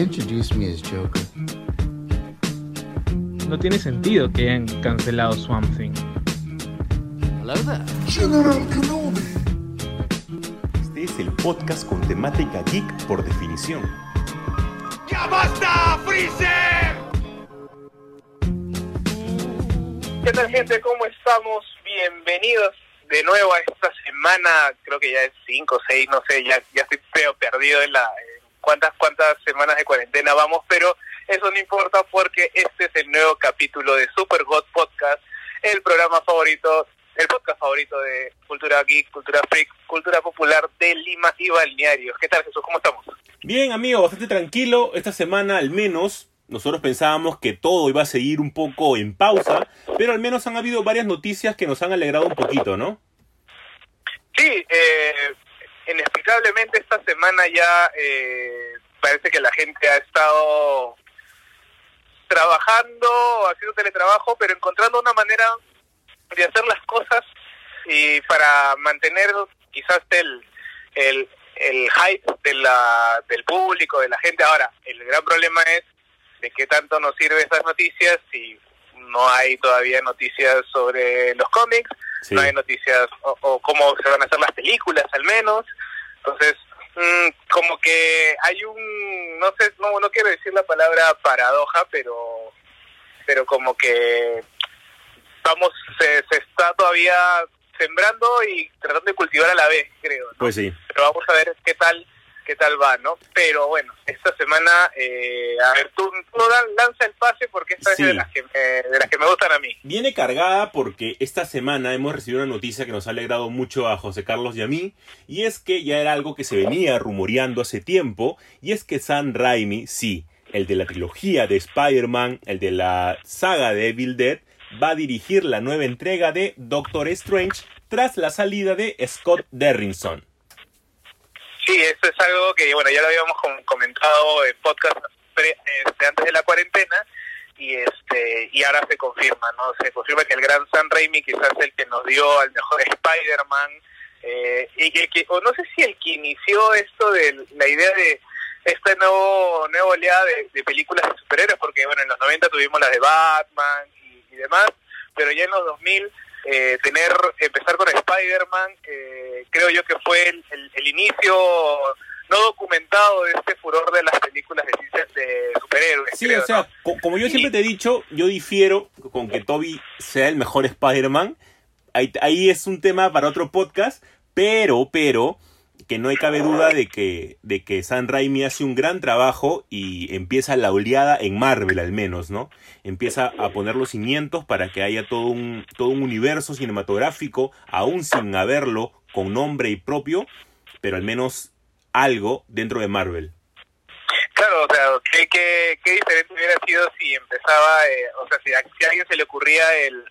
introduced me as Joker. No tiene sentido que hayan cancelado Swamp Thing. Hello there. General Kenobi. Este es el podcast con temática geek por definición. ¡Ya basta, Freezer! ¿Qué tal gente? ¿Cómo estamos? Bienvenidos de nuevo a esta semana, creo que ya es 5 o 6, no sé, ya, ya estoy feo perdido en la cuántas cuántas semanas de cuarentena vamos, pero eso no importa porque este es el nuevo capítulo de Super God Podcast, el programa favorito, el podcast favorito de cultura geek, cultura freak, cultura popular de Lima y balnearios. ¿Qué tal Jesús? ¿Cómo estamos? Bien, amigo, bastante tranquilo. Esta semana al menos nosotros pensábamos que todo iba a seguir un poco en pausa, pero al menos han habido varias noticias que nos han alegrado un poquito, ¿no? Sí, eh, inexplicablemente esta semana ya eh, parece que la gente ha estado trabajando, haciendo teletrabajo, pero encontrando una manera de hacer las cosas y para mantener quizás el, el, el hype de la, del público, de la gente. Ahora, el gran problema es de qué tanto nos sirve esas noticias si no hay todavía noticias sobre los cómics, Sí. no hay noticias o, o cómo se van a hacer las películas al menos. Entonces, mm, como que hay un, no sé, no, no quiero decir la palabra paradoja, pero, pero como que vamos, se, se está todavía sembrando y tratando de cultivar a la vez, creo. ¿no? Pues sí. pero vamos a ver qué tal qué tal va, ¿no? Pero bueno, esta semana, eh, a ver, tú, lanza el pase porque esta Sí. es de las, que me, de las que me gustan a mí. Viene cargada porque esta semana hemos recibido una noticia que nos ha alegrado mucho a José Carlos y a mí, y es que ya era algo que se venía rumoreando hace tiempo, y es que Sam Raimi, sí, el de la trilogía de Spider-Man, el de la saga de Evil Dead, va a dirigir la nueva entrega de Doctor Strange tras la salida de Scott Derrickson. Sí, eso es algo que, bueno, ya lo habíamos com- comentado en podcast pre- este, antes de la cuarentena y este y ahora se confirma, ¿no? Se confirma que el gran Sam Raimi quizás el que nos dio al mejor Spider-Man eh, y el que, o no sé si el que inició esto de la idea de esta nuevo, nueva oleada de, de películas de superhéroes, porque, bueno, en los 90 tuvimos las de Batman y, y demás, pero ya en los 2000 eh, tener empezar con Spider-Man eh, creo yo que fue el, el- el inicio no documentado de este furor de las películas de, ciencia- de superhéroes Sí, creo, o sea, como yo siempre te he dicho, yo difiero con que Toby sea el mejor Spider-Man. Ahí, ahí es un tema para otro podcast, pero, pero, que no hay cabe duda de que, de que Sam Raimi hace un gran trabajo y empieza la oleada en Marvel al menos, ¿no? Empieza a poner los cimientos para que haya todo un, todo un universo cinematográfico, aún sin haberlo con nombre y propio, pero al menos algo dentro de Marvel. Claro, o sea, ¿qué, qué, qué diferente hubiera sido si empezaba, eh, o sea, si a, si a alguien se le ocurría el,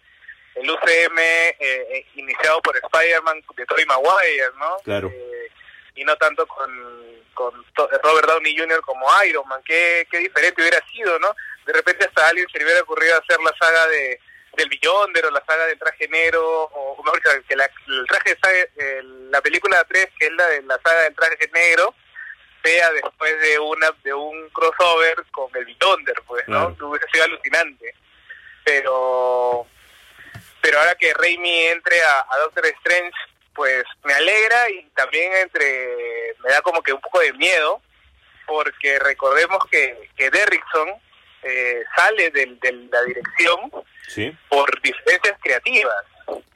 el UCM eh, eh, iniciado por Spider-Man de Tobey Maguire, ¿no? Claro. Eh, y no tanto con, con Robert Downey Jr. como Iron Man, qué, qué diferente hubiera sido, ¿no? De repente hasta a alguien se le hubiera ocurrido hacer la saga de del Beyonder o la saga del traje negro, o, mejor dicho, que la, el traje de saga- la película 3, que es la de la saga del traje negro, sea después de una de un crossover con el Beyonder, pues, ¿no? Que hubiese sido alucinante. Pero pero ahora que Raimi entre a, a Doctor Strange, pues me alegra y también entre me da como que un poco de miedo, porque recordemos que, que Derrickson eh, sale del- de la dirección Sí. por diferencias creativas.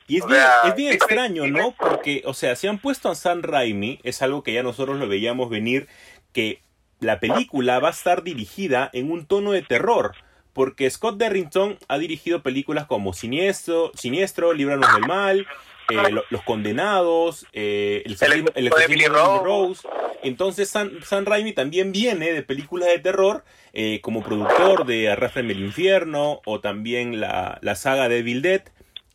Y es O bien, sea, es bien extraño, ¿no? Porque, o sea, si han puesto a Sam Raimi, es algo que ya nosotros lo veíamos venir, que la película va a estar dirigida en un tono de terror. Porque Scott Derrington ha dirigido películas como Siniestro, Siniestro Líbranos del Mal, eh, Lo- Los Condenados, eh, El el de Emily Rose. Entonces Sam, Sam Raimi también viene de películas de terror eh, como productor de Arrástrame el Infierno o también la, la saga de Evil Dead,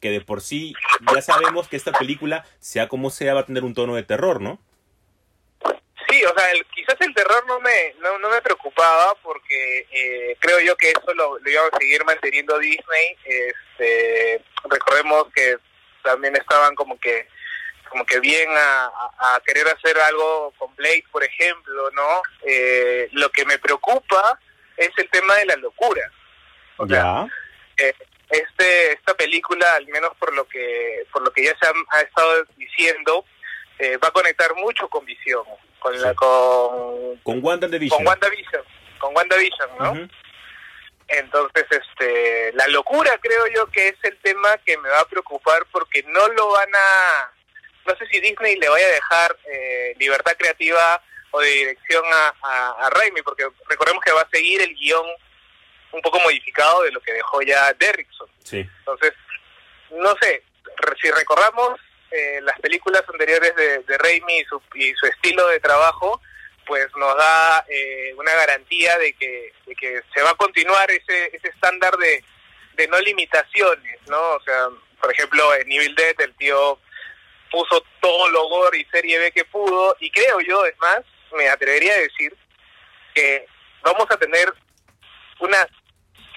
que de por sí ya sabemos que esta película, sea como sea, va a tener un tono de terror, ¿no? Sí, o sea, el- quizás el terror no me no, no me preocupaba porque eh, creo yo que eso lo, lo iba a seguir manteniendo Disney. Este, recordemos que también estaban como que como que bien a- a querer hacer algo con Blade, por ejemplo, ¿no? Eh, lo que me preocupa es el tema de la locura. O sea, eh, este esta película al menos por lo que por lo que ya se han- ha, estado diciendo eh, va a conectar mucho con Visión con la con Con WandaVision. con WandaVision con WandaVision no entonces este la locura creo yo que es el tema que me va a preocupar porque no lo van a no sé si Disney le vaya a dejar eh, libertad creativa o de dirección a, a, a Raimi porque recordemos que va a seguir el guion un poco modificado de lo que dejó ya Derrickson Sí. entonces, no sé, re- si recordamos eh, las películas anteriores de, de Raimi y su, y su estilo de trabajo, pues nos da eh, una garantía de que, de que se va a continuar ese, ese estándar de, de no limitaciones, ¿no? O sea, por ejemplo, en Evil Dead el tío puso todo lo gore y serie B que pudo, y creo yo, es más, me atrevería a decir que vamos a tener una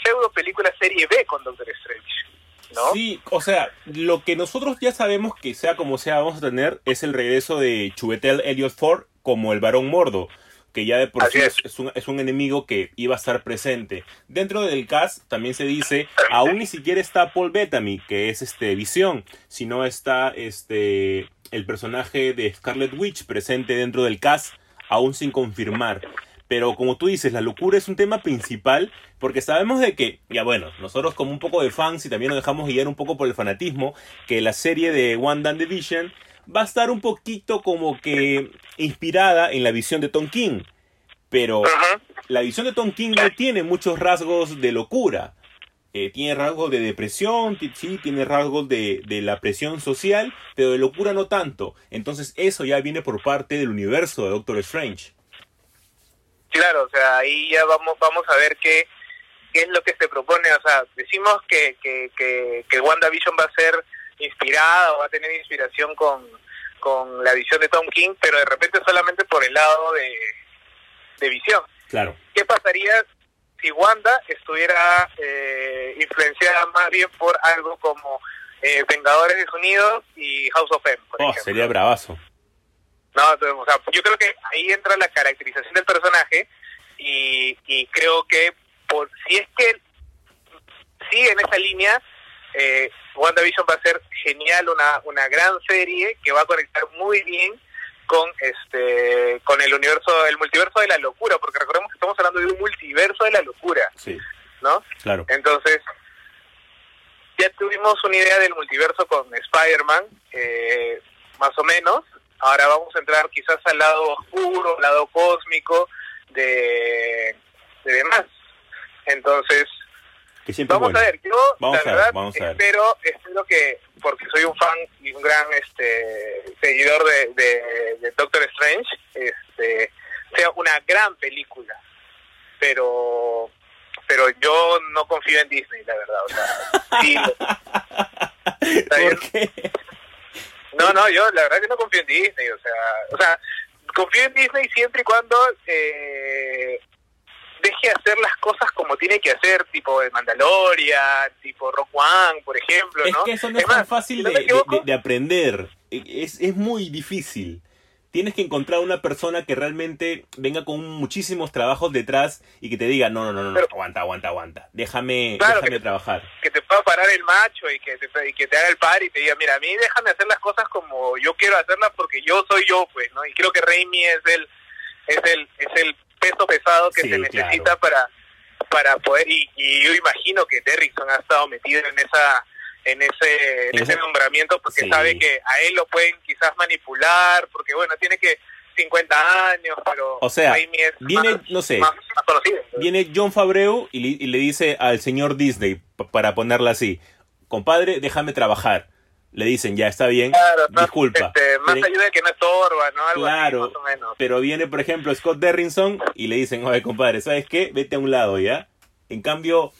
pseudo película serie B con Doctor Strange, ¿no? Sí, o sea, lo que nosotros ya sabemos que sea como sea vamos a tener es el regreso de Chubetel Elliot Ford como el varón mordo, que ya de por sí es un, es un enemigo que iba a estar presente. Dentro del cast también se dice, aún ni siquiera está Paul Bettany, que es este Visión, sino está este el personaje de Scarlet Witch presente dentro del cast, aún sin confirmar. Pero como tú dices, la locura es un tema principal porque sabemos de que, ya bueno, nosotros como un poco de fans y también nos dejamos guiar un poco por el fanatismo, que la serie de One Dan Division va a estar un poquito como que inspirada en la visión de Tom King. Pero la visión de Tom King no tiene muchos rasgos de locura. Eh, tiene rasgos de depresión, sí, tiene rasgos de, de la presión social, pero de locura no tanto. Entonces eso ya viene por parte del universo de Doctor Strange. Claro, o sea, ahí ya vamos vamos a ver qué, qué es lo que se propone. O sea, decimos que, que, que, que WandaVision va a ser inspirada o va a tener inspiración con, con la visión de Tom King, pero de repente solamente por el lado de, de visión. Claro. ¿Qué pasaría Wanda estuviera eh, influenciada más bien por algo como eh, Vengadores Desunidos y House of M, por Oh, sería bravazo. No, o sea, yo creo que ahí entra la caracterización del personaje y, y creo que por si es que sigue en esa línea, eh, WandaVision va a ser genial, una, una gran serie que va a conectar muy bien con este con el universo, el multiverso de la locura, porque recordemos que estamos hablando de un multiverso de la locura, Sí, ¿no? claro. Entonces, ya tuvimos una idea del multiverso con Spider-Man, eh, más o menos. Ahora vamos a entrar quizás al lado oscuro, al lado cósmico de, de demás. Entonces, Que siempre es vamos bueno. a ver, yo Vamos la ver, verdad ver. espero, espero que, porque soy un fan y un gran este seguidor de, de, de Doctor Strange, este sea una gran película. Pero pero yo no confío en Disney, la verdad. O sea, sí. ¿Por qué? No, no, yo la verdad que no confío en Disney, o sea, o sea, confío en Disney siempre y cuando eh, deje hacer las cosas como tiene que hacer, tipo de Mandalorian, tipo Rock One, por ejemplo, Es ¿no? que eso no es, tan fácil de, de- de- de aprender. Es, es muy difícil. Tienes que encontrar una persona que realmente venga con muchísimos trabajos detrás y que te diga, no, no, no, no, Pero- aguanta, aguanta, aguanta. Déjame, Claro, déjame que- trabajar. que te pueda parar el macho y que te, y que te haga el par y te diga, mira, a mí déjame hacer las cosas como yo quiero hacerlas porque yo soy yo, pues, ¿no? Y creo que Raimi es el es el es el peso pesado que Sí, se claro. necesita para para poder y, y yo imagino que Derrickson ha estado metido en esa en ese en ese nombramiento porque Sí. sabe que a él lo pueden quizás manipular porque bueno tiene que 50 años pero O sea, es viene, más, no sé, más, más conocido Viene John Fabreu y le, y le dice al señor Disney, para ponerla así, compadre, déjame trabajar. Le dicen, ya está bien, Claro, no, disculpa. este, más Pero- ayuda que no estorba, ¿no? Algo Claro, así, más o menos. pero viene, por ejemplo, Scott Derrinson y le dicen, oye, compadre, ¿sabes qué? Vete a un lado, ¿ya? En cambio,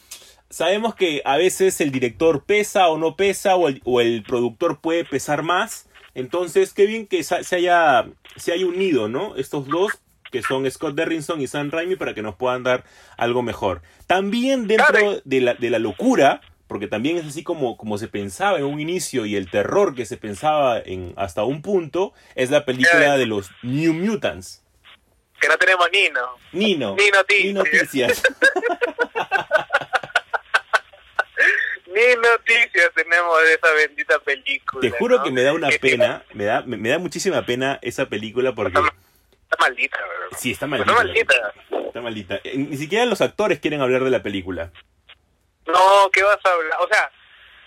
sabemos que a veces el director pesa o no pesa, o el, o el productor puede pesar más. Entonces, qué bien que se haya, se haya unido, ¿no? Estos dos, que son Scott Derrinson y Sam Raimi, para que nos puedan dar algo mejor. También dentro de la, de la locura, porque también es así como, como se pensaba en un inicio y el terror que se pensaba en hasta un punto, es la película de los New Mutants. Que no tenemos Nino. Nino. Ni noticias. Ni noticias. Ni noticias tenemos de esa bendita película. Te juro ¿no? que me da una pena, me da, me, me da muchísima pena esa película porque Está, está maldita, ¿verdad? sí, está Está maldita. maldita. Está maldita. Eh, Ni siquiera los actores quieren hablar de la película. No, ¿qué vas a hablar? O sea,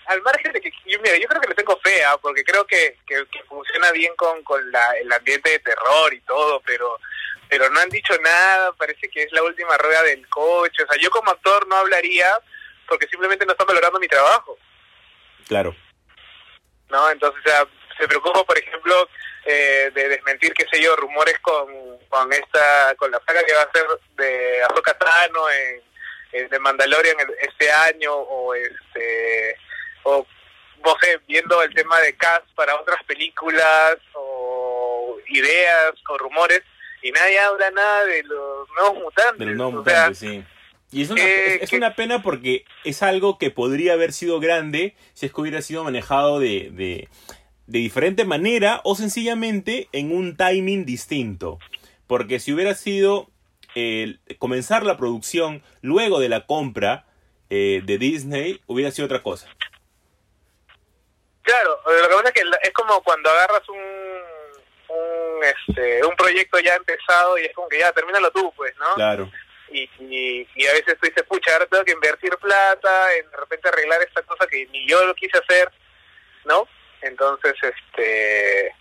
al margen de que yo, mira, yo creo que le tengo fea, porque creo que, que, que funciona bien con, con la, el ambiente de terror y todo, pero pero no han dicho nada, parece que es la última rueda del coche, o sea, yo como actor no hablaría porque simplemente no están valorando mi trabajo, Claro. ¿no? Entonces, o sea, se preocupa, por ejemplo, eh, de desmentir, qué sé yo, rumores con, con esta, con la saga que va a ser de Ahsoka Tano en, de Mandalorian este año, o este, o no sé, viendo el tema de cast para otras películas, o ideas, o rumores, y nadie habla nada de los nuevos mutantes. De los nuevos sea, sí. Y es una, eh, es, es que- una pena porque es algo que podría haber sido grande si es que hubiera sido manejado de, de, de diferente manera o sencillamente en un timing distinto. Porque si hubiera sido el comenzar la producción luego de la compra eh, de Disney, hubiera sido otra cosa. Claro, lo que pasa es que es como cuando agarras un, un, este, un proyecto ya empezado y es como que ya, termínalo tú, pues, ¿no? Claro. Y, y, y a veces tú dices, pucha, ahora tengo que invertir plata en de repente arreglar esta cosa que ni yo lo quise hacer, ¿no? Entonces, este,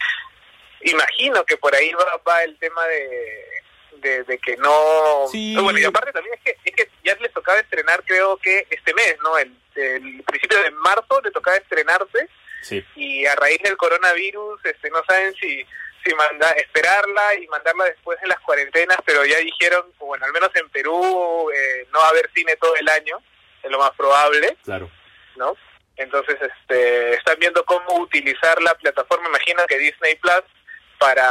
imagino que por ahí va, va el tema de, de, de que no... Sí. Bueno, y aparte también es que, es que ya les tocaba estrenar creo que este mes, ¿no? El, el principio de marzo le tocaba estrenarse Sí. y a raíz del coronavirus este no saben si si manda esperarla y mandarla después de las cuarentenas pero ya dijeron bueno al menos en Perú eh, no va a haber cine todo el año es lo más probable Claro. no entonces este están viendo cómo utilizar la plataforma imagino que Disney Plus para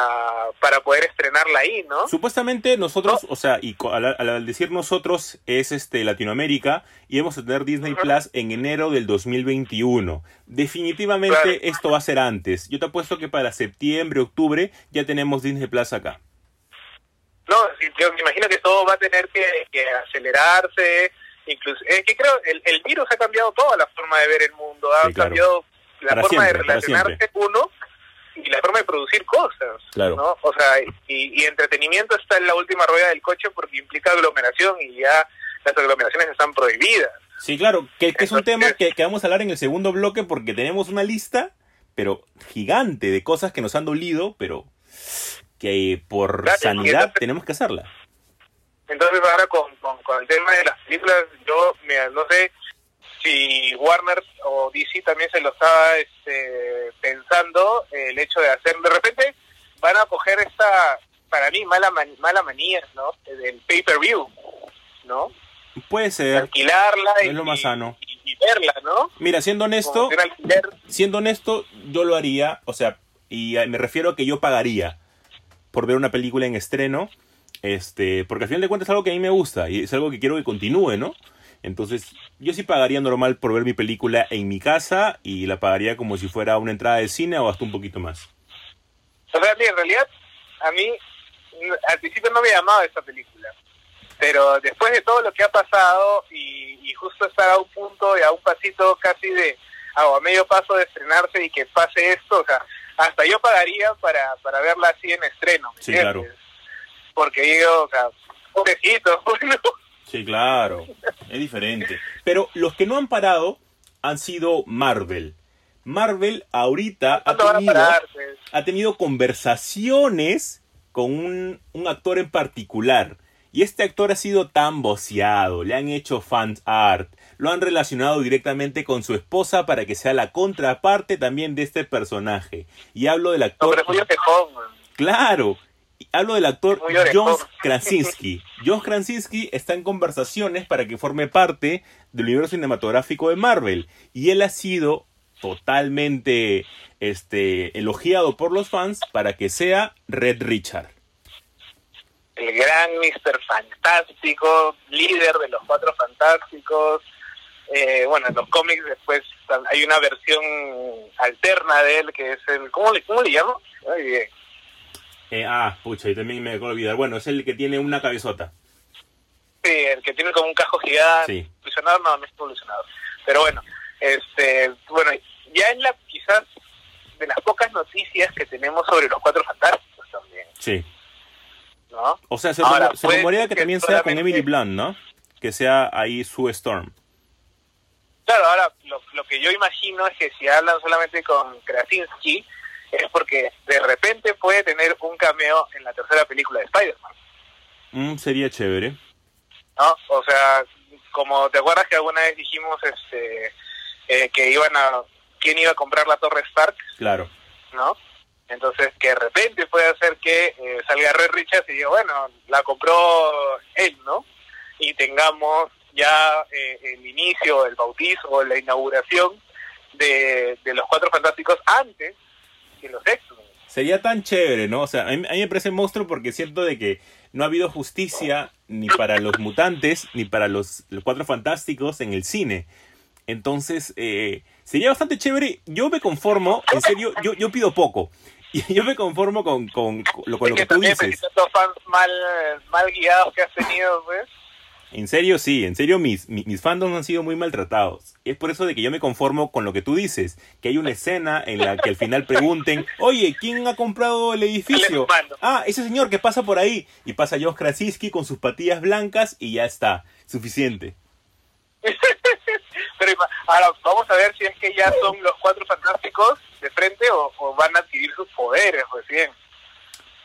para poder estrenarla ahí no Supuestamente nosotros, o sea, y al, al decir nosotros es este Latinoamérica y vamos a tener Disney. Plus en enero del 2021. Definitivamente Claro. esto va a ser antes. Yo te apuesto que para septiembre, octubre ya tenemos Disney Plus acá. No, yo me imagino que todo va a tener que, que acelerarse. Incluso, es que creo el, el virus ha cambiado toda la forma de ver el mundo, ha Sí, claro. cambiado la Para forma siempre, de relacionarse uno y la forma de producir cosas. Claro. ¿no? O sea, y, y entretenimiento está en la última rueda del coche porque implica aglomeración y ya las aglomeraciones están prohibidas. Sí, claro, que, que es un tema que, que vamos a hablar en el segundo bloque porque tenemos una lista, pero gigante, de cosas que nos han dolido, pero que por Claro, sanidad entonces- tenemos que hacerla. Entonces ahora con, con, con el tema de las películas, yo mira, no sé si Warner o DC también se lo estaba este, pensando, el hecho de hacer, de repente van a coger esta, para mí, mala, man- mala manía, ¿no? Del pay-per-view, ¿no? Puede ser. Alquilarla y, Es lo más sano. y- y verla, ¿no? Mira, siendo honesto, siendo honesto, yo lo haría, o sea, y me refiero a que yo pagaría por ver una película en estreno, este, porque al final de cuentas es algo que a mí me gusta y es algo que quiero que continúe, ¿no? Entonces, yo sí pagaría normal por ver mi película en mi casa y la pagaría como si fuera una entrada de cine o hasta un poquito más. O sea, en realidad, a mí, al principio no me llamaba esta película. Pero después de todo lo que ha pasado y, y justo estar a un punto y a un pasito casi de, o a medio paso de estrenarse y que pase esto, o sea, hasta yo pagaría para, para verla así en estreno. ¿me Sí, entiendes? claro. Porque digo, o sea, pobrecito, bueno, Sí, claro, es diferente. Pero los que no han parado han sido Marvel. Marvel ahorita ha ¿cuándo van a tenido... pues? ha tenido conversaciones con un, un actor en particular. Y este actor ha sido tan voceado, le han hecho fan art, lo han relacionado directamente con su esposa para que sea la contraparte también de este personaje. Y hablo del No, actor... pero es muy. Claro. Hablo del actor Muy. John Krasinski. John Krasinski está en conversaciones para que forme parte del universo cinematográfico de Marvel. Y él ha sido totalmente este, elogiado por los fans para que sea Red Richard. el gran Mr. Fantástico, líder de los Cuatro Fantásticos, Eh, bueno, en los cómics después hay una versión alterna de él que es el... ¿Cómo le, cómo le llamo? Ay, bien. Eh, ah, pucha, y también me acabo de olvidar. Bueno, es el que tiene una cabezota. Sí, el que tiene como un casco gigante. Sí. Evolucionado, no, no es evolucionado. Pero bueno, este, bueno, ya en la quizás de las pocas noticias que tenemos sobre los cuatro fantásticos también, Sí. ¿no? O sea, se, Ahora, se rumorea que que también sea con Emily Blunt, ¿no? Que sea ahí Sue Storm. Claro, ahora lo, lo que yo imagino es que si hablan solamente con Krasinski es porque de repente puede tener un cameo en la tercera película de Spider-Man, Mm, sería chévere. ¿no? O sea, como te acuerdas que alguna vez dijimos este eh, que iban a quién iba a comprar la Torre Stark, Claro. ¿no? Entonces, que de repente puede hacer que eh, salga Red Richards y diga, bueno, la compró él, ¿no? Y tengamos ya eh, el inicio, el bautizo, la inauguración de, de los Cuatro Fantásticos antes que los X-Men. Sería tan chévere, ¿no? O sea, a mí, a mí me parece monstruo porque siento de que no ha habido justicia ni para los mutantes ni para los, los cuatro fantásticos en el cine. Entonces, eh, sería bastante chévere. Yo me conformo, en serio, yo, yo pido poco. Y yo me conformo con, con, con lo, con lo Es que tú dices. fans mal, mal guiados que has tenido, pues. En serio, sí, en serio, mis, mis, mis fandoms han sido muy maltratados. Es por eso de que yo me conformo con lo que tú dices, que hay una escena en la que al final pregunten, oye, ¿quién ha comprado el edificio? Ah, ese señor que pasa por ahí. Y pasa Josh Krasinski con sus patillas blancas y ya está, suficiente. Pero ahora vamos a ver si es que ya son los Cuatro Fantásticos de frente o, o van a adquirir sus poderes recién.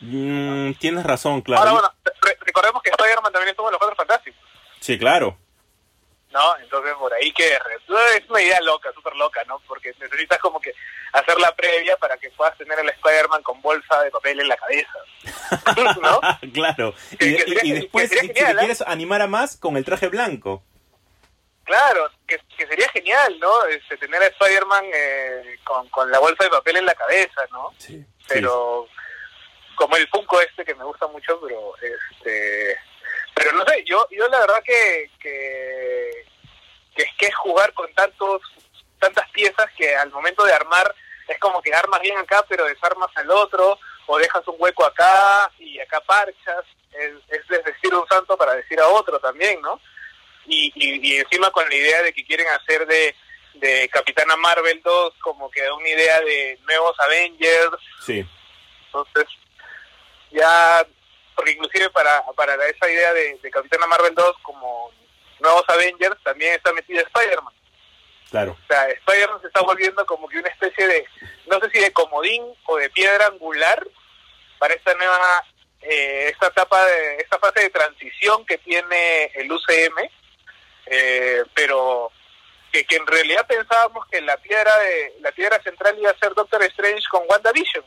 Mm, tienes razón, claro. Ahora, bueno, re- recordemos que Spider-Man también estuvo en los Cuatro Fantásticos, Sí, claro. ¿no? Entonces, por ahí que es una idea loca, súper loca, ¿no? Porque necesitas como que hacer la previa para que puedas tener el Spider-Man con bolsa de papel en la cabeza, ¿no? claro. Y, Que- sería- después, si te ¿eh? quieres animar a más, con el traje blanco. Claro, que, que sería genial, ¿no? Este, tener a Spider-Man eh, con, con la bolsa de papel en la cabeza, ¿no? Sí. Pero como el Funko este que me gusta mucho, pero este pero no sé, yo yo la verdad que que, que es que es jugar con tantos tantas piezas que al momento de armar es como que armas bien acá pero desarmas al otro o dejas un hueco acá y acá parchas. Es, es decir un santo para decir a otro también no y, y, y encima con la idea de que quieren hacer de de Capitana Marvel 2 como que una idea de nuevos Avengers. Sí. entonces, ya, porque inclusive para, para esa idea de, de Capitana Marvel 2 como nuevos Avengers, también está metido Spider-Man. Claro. O sea, Spider-Man se está volviendo como que una especie de, no sé si de comodín o de piedra angular para esta nueva, eh, esta etapa, de, esta fase de transición que tiene el UCM, eh, pero que, que en realidad pensábamos que la piedra de la piedra central iba a ser Doctor Strange con WandaVision.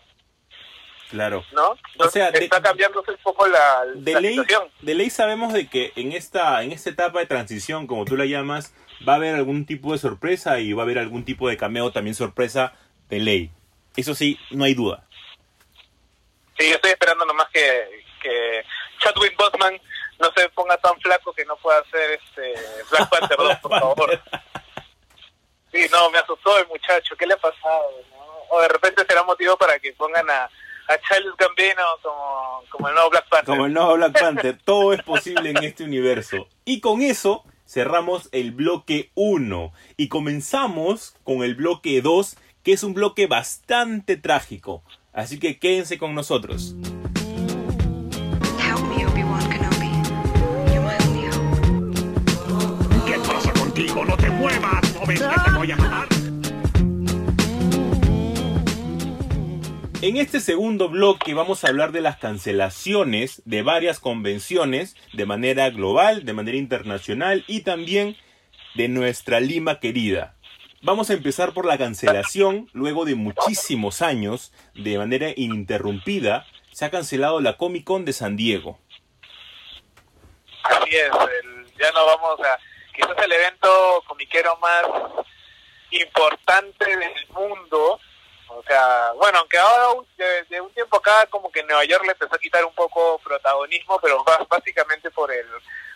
Claro. ¿no? Entonces, sea, de- está cambiándose un poco la, de la ley, situación. de ley sabemos de que en esta, en esta etapa de transición, como tú la llamas, va a haber algún tipo de sorpresa y va a haber algún tipo de cameo también sorpresa de ley. Eso sí, no hay duda. Sí, yo estoy esperando nomás que, que Chadwick Boseman no se ponga tan flaco que no pueda hacer este Black Panther 2, por favor. Sí, no, me asustó el muchacho. ¿Qué le ha pasado? no? O de repente será motivo para que pongan a, a Charles Gambino como, como el nuevo Black Panther. Como el nuevo Black Panther, todo es posible en este universo. Y con eso cerramos el bloque 1 y comenzamos con el bloque 2, que es un bloque bastante trágico. Así que quédense con nosotros. ¿Qué pasa contigo? ¡No te muevas! ¿No ves que te voy a En este segundo bloque vamos a hablar de las cancelaciones de varias convenciones de manera global, de manera internacional y también de nuestra Lima querida. Vamos a empezar por la cancelación. Luego de muchísimos años, de manera ininterrumpida, se ha cancelado la Comic Con de San Diego. Así es, el- ya no vamos a... Quizás el evento comiquero más importante del mundo. O sea, bueno, aunque ahora de, de un tiempo acá como que Nueva York le empezó a quitar un poco protagonismo, pero básicamente por el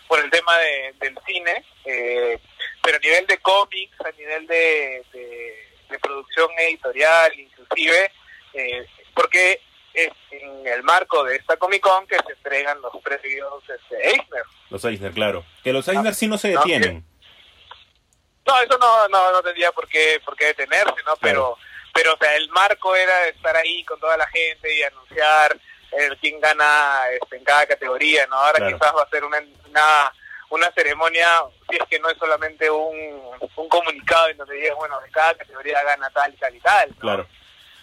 por el tema de- del cine. Eh, pero a nivel de cómics, a nivel de, de, de producción editorial, inclusive, eh, porque es en el marco de esta Comic Con que se entregan los premios este, Eisner. Los Eisner, claro. Que los Eisner sí no se detienen. No, eso no, no, no tendría por qué, por qué detenerse, ¿no? Pero, pero, o sea, el marco era estar ahí con toda la gente y anunciar el quién gana este, en cada categoría, ¿no? Ahora Claro. quizás va a ser una, una, una ceremonia, si es que no es solamente un, un comunicado en donde digas, bueno, de cada categoría gana tal y tal y tal, ¿no? Claro.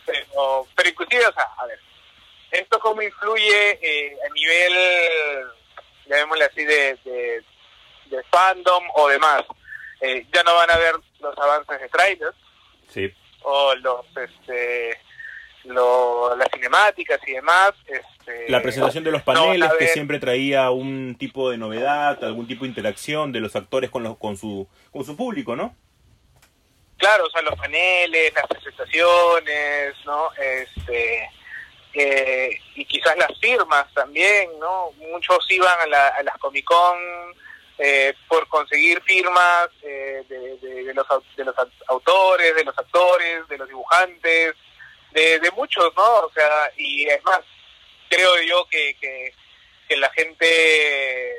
Pero, pero inclusive, o sea, a ver, ¿esto cómo influye eh, a nivel, llamémosle así, de, de, de fandom o demás? Eh, ya no van a ver los avances de trailers Sí. O los, este, lo, las cinemáticas y demás. Este, La presentación de los no paneles que siempre traía un tipo de novedad, algún tipo de interacción de los actores con los con su con su público, ¿no? Claro, o sea, los paneles, las presentaciones, ¿no? Este, eh, y quizás las firmas también, ¿no? Muchos iban a, la- a las Comic Con eh, por conseguir firmas eh, de, los, de los au- autores, de los actores, de los dibujantes, de, de muchos, ¿no? O sea, y es más, creo yo que, que, que la gente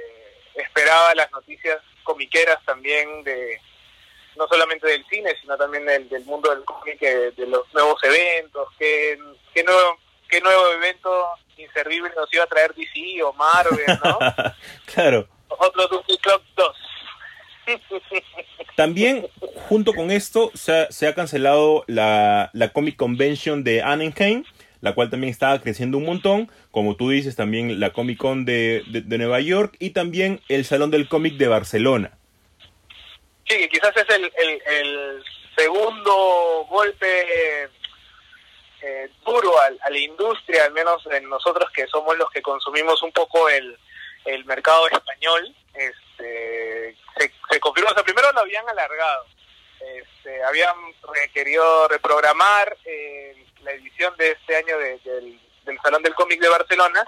esperaba las noticias comiqueras también de no solamente del cine, sino también del, del mundo del cómic, eh, de los nuevos eventos, qué, qué, nuevo, qué nuevo evento inservible nos iba a traer DC o Marvel, ¿no? claro. Otro Doomsday Clock 2. También, junto con esto, se ha, se ha cancelado la, la Comic Convention de Anaheim, la cual también estaba creciendo un montón. Como tú dices, también la Comic Con de, de- de Nueva York y también el Salón del Cómic de Barcelona. Sí, que quizás es el, el, el segundo golpe eh, duro a, la industria, al menos en nosotros que somos los que consumimos un poco el, el mercado español. Este, se, se confirmó, o sea, primero lo habían alargado, este, habían querido reprogramar eh, la edición de este año de- del, del Salón del Cómic de Barcelona,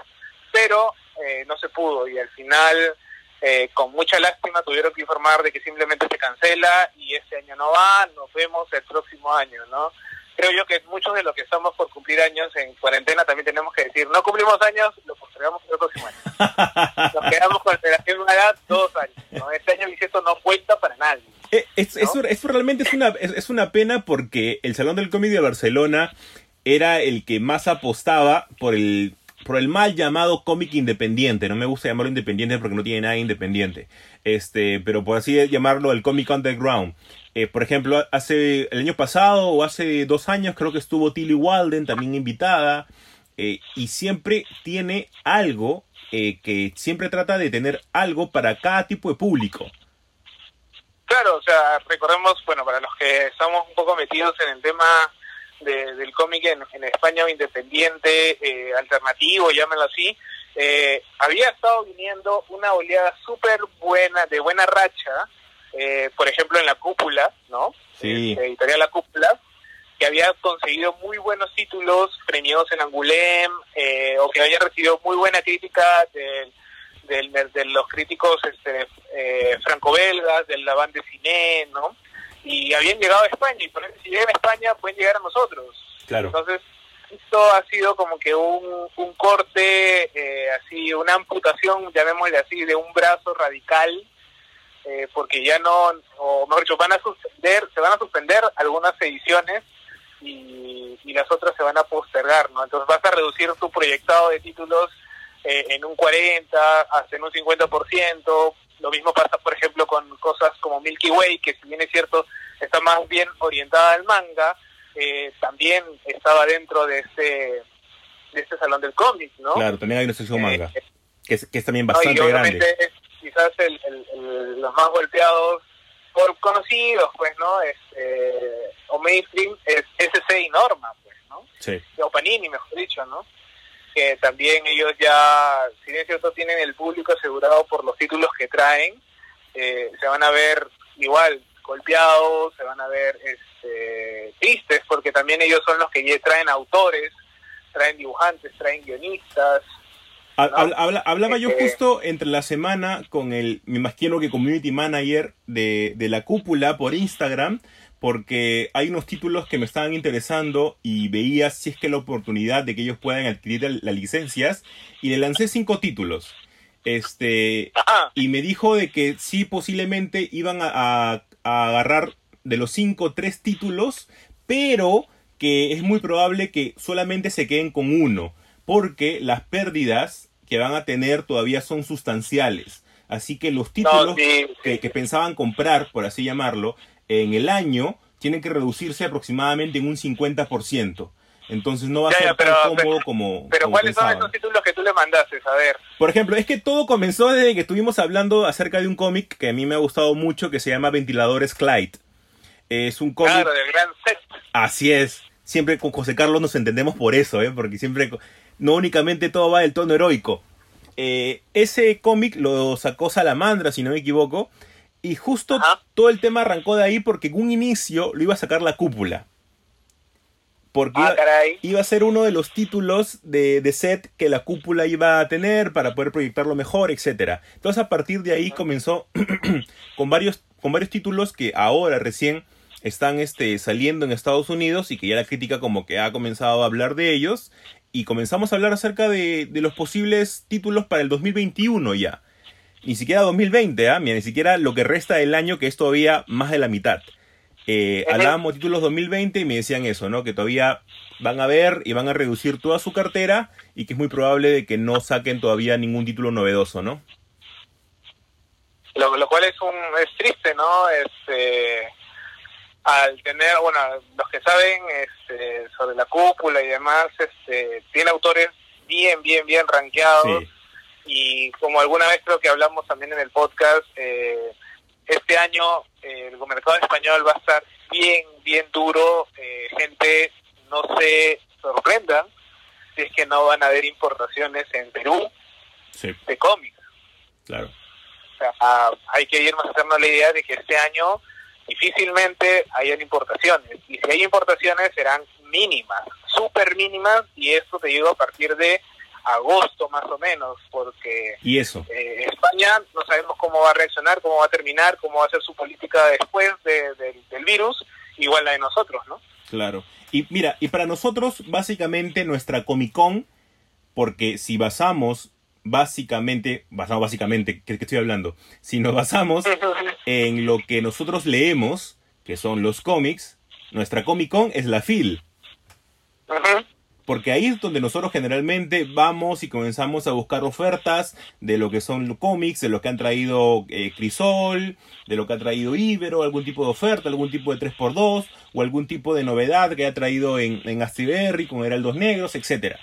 pero eh, no se pudo y al final eh, con mucha lástima tuvieron que informar de que simplemente se cancela y este año no va, nos vemos el próximo año, ¿no? Creo yo que muchos de los que estamos por cumplir años en cuarentena también tenemos que decir, no cumplimos años, lo postergamos para el próximo año. Nos quedamos con la misma edad dos años, ¿no? Este año bisiesto no cuenta para nadie. Eh, es- ¿No? eso realmente es una, es, es una pena porque el Salón del Cómic de Barcelona era el que más apostaba por el, por el mal llamado cómic independiente. No me gusta llamarlo independiente porque no tiene nada independiente. Este, pero por así llamarlo, el cómic underground. Eh, por ejemplo, hace el año pasado o hace dos años creo que estuvo Tilly Walden también invitada. eh, y siempre tiene algo eh, que siempre trata de tener algo para cada tipo de público. Claro, o sea, recordemos, bueno, para los que estamos un poco metidos en el tema de- del cómic en, España o independiente, eh, alternativo, llámenlo así, eh, había estado viniendo una oleada súper buena, de buena racha, eh, por ejemplo en la cúpula, ¿no? Sí. Editorial La Cúpula, que había conseguido muy buenos títulos premiados en Angulem, eh, o que había recibido muy buena crítica del de, de los críticos este, eh, franco-belgas, del Lavant de Cine, ¿no? Y habían llegado a España, y por eso si llegan a España pueden llegar a nosotros. Claro. Entonces, esto ha sido como que un, un corte, eh, así, una amputación, llamémosle así, de un brazo radical, eh, porque ya no, o mejor dicho, van a suspender, se van a suspender algunas ediciones y, y las otras se van a postergar, ¿no? Entonces vas a reducir tu proyectado de títulos eh, en un 40, hasta en un 50%. Lo mismo pasa, por ejemplo, con cosas como Milky Way, que si bien es cierto, está más bien orientada al manga, eh, también estaba dentro de este de este salón del cómic, ¿no? Claro, también hay una sección manga, Eh, que es, que es también bastante grande. Quizás el, el- el- los más golpeados por conocidos, pues, ¿no? Este, o mainstream es SC y Norma, pues, ¿no? Sí, o Panini, mejor dicho, ¿no? Que también ellos ya, si bien es cierto, tienen el público asegurado por los títulos que traen, eh, se van a ver igual golpeados, se van a ver este, tristes, porque también ellos son los que traen autores, traen dibujantes, traen guionistas. Habla- habla- hablaba yo Este, justo entre la semana con el, me imagino que community manager de, de la cúpula por Instagram, porque hay unos títulos que me estaban interesando y veía si es que la oportunidad de que ellos puedan adquirir las licencias y le lancé cinco títulos. Este, y me dijo de que sí posiblemente iban a, a- a agarrar de los cinco tres títulos, pero que es muy probable que solamente se queden con uno, porque las pérdidas que van a tener todavía son sustanciales. Así que los títulos No, sí, que, que pensaban comprar, por así llamarlo, en el año tienen que reducirse aproximadamente en un 50%. Entonces no va a Ya, ser pero- tan cómodo pero- como, Pero como ¿cuáles son esos títulos que tú le mandaste? A ver. Por ejemplo, es que todo comenzó desde que estuvimos hablando acerca de un cómic que a mí me ha gustado mucho que se llama Ventiladores Clyde. Es un cómic. Claro, del gran set. Así es. Siempre con José Carlos nos entendemos por eso, ¿eh? porque siempre no únicamente todo va del tono heroico. Eh, ese cómic lo sacó Salamandra, si no me equivoco, y justo Ajá. todo el tema arrancó de ahí porque en un inicio lo iba a sacar la cúpula. Porque Ah, iba- a ser uno de los títulos de, de set que la cúpula iba a tener para poder proyectarlo mejor, etcétera. Entonces a partir de ahí comenzó con varios, con varios títulos que ahora recién están este, saliendo en Estados Unidos y que ya la crítica como que ha comenzado a hablar de ellos y comenzamos a hablar acerca de, de los posibles títulos para el 2021 ya. Ni siquiera 2020, ¿ah? Mira, ni siquiera lo que resta del año que es todavía más de la mitad. Eh, hablábamos de títulos 2020 y me decían eso, ¿no? Que todavía van a ver y van a reducir toda su cartera y que es muy probable de que no saquen todavía ningún título novedoso, ¿no? Lo, lo cual es un es triste, ¿no? Este, al tener, bueno, los que saben este, sobre la cúpula y demás, este, tiene autores bien, bien, bien rankeados. Sí, y como alguna vez creo que hablamos también en el podcast, eh, este año eh, el mercado español va a estar bien, bien duro. Eh, gente, no se sorprendan si es que no van a haber importaciones en Perú sí, de cómics. claro. O sea, hay que irnos a hacernos la idea de que este año difícilmente hayan importaciones. Y si hay importaciones serán mínimas, súper mínimas, y esto te digo a partir de agosto más o menos, porque Y eso, eh, España no sabemos cómo va a reaccionar, cómo va a terminar, cómo va a ser su política después de- de- del virus, igual la de nosotros, ¿no? claro. Y mira, y para nosotros, básicamente, nuestra Comic Con, porque si basamos, básicamente, basamos básicamente, ¿qué, qué estoy hablando? Si nos basamos en lo que nosotros leemos, que son los cómics, nuestra Comic Con es la FIL. Ujú. Porque ahí es donde nosotros generalmente vamos y comenzamos a buscar ofertas de lo que son los cómics, de lo que han traído eh, Crisol, de lo que ha traído Ibero, algún tipo de oferta, algún tipo de 3x2 o algún tipo de novedad que ha traído en, en Astiberri con Heraldos Negros, etcétera.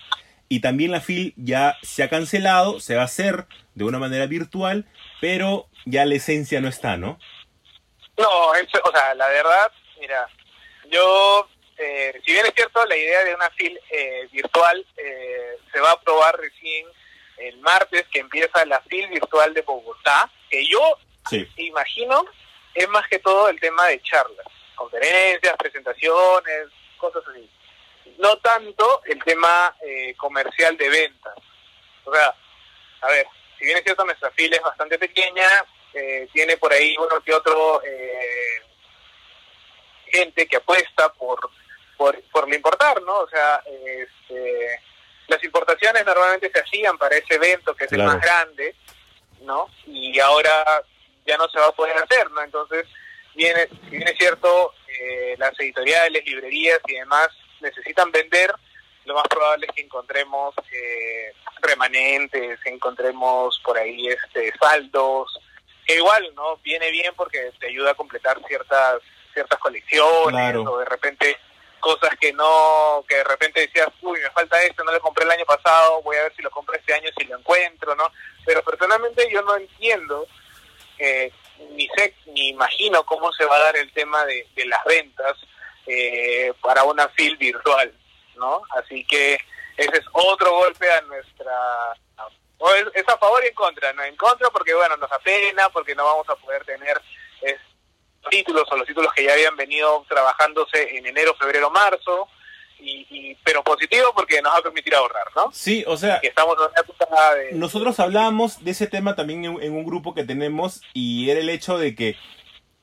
Y también la FIL ya se ha cancelado, se va a hacer de una manera virtual, pero ya la esencia no está, ¿no? No, o sea, la verdad, mira, yo, eh, si bien es cierto, la idea de una FIL eh, virtual eh, se va a probar recién el martes que empieza la FIL virtual de Bogotá, que yo Sí, imagino es más que todo el tema de charlas, conferencias, presentaciones, cosas así. No tanto el tema eh, comercial de ventas. O sea, a ver, si bien es cierto, nuestra fila es bastante pequeña, eh, tiene por ahí uno que otro eh, gente que apuesta por, por, por lo importar, ¿no? O sea, este, las importaciones normalmente se hacían para ese evento que es Claro. el más grande, ¿no? Y ahora ya no se va a poder hacer, ¿no? Entonces, viene, si bien es cierto, eh, las editoriales, librerías y demás necesitan vender, lo más probable es que encontremos eh, remanentes, encontremos por ahí este saldos, que igual, ¿no? Viene bien porque te ayuda a completar ciertas ciertas colecciones Claro. o de repente cosas que no, que de repente decías, uy, me falta esto, no lo compré el año pasado, voy a ver si lo compro este año, si lo encuentro, ¿no? Pero personalmente yo no entiendo, eh, ni sé, ni imagino cómo se va a dar el tema de, de las ventas eh, para una fil virtual, ¿no? Así que ese es otro golpe a nuestra... o es, es a favor y en contra, ¿no? En contra porque, bueno, nos apena, porque no vamos a poder tener es, títulos o los títulos que ya habían venido trabajándose en enero, febrero, marzo, y, y- pero positivo porque nos va a permitir ahorrar, ¿no? Sí, o sea, estamos de... nosotros hablábamos de ese tema también en, en un grupo que tenemos y era el hecho de que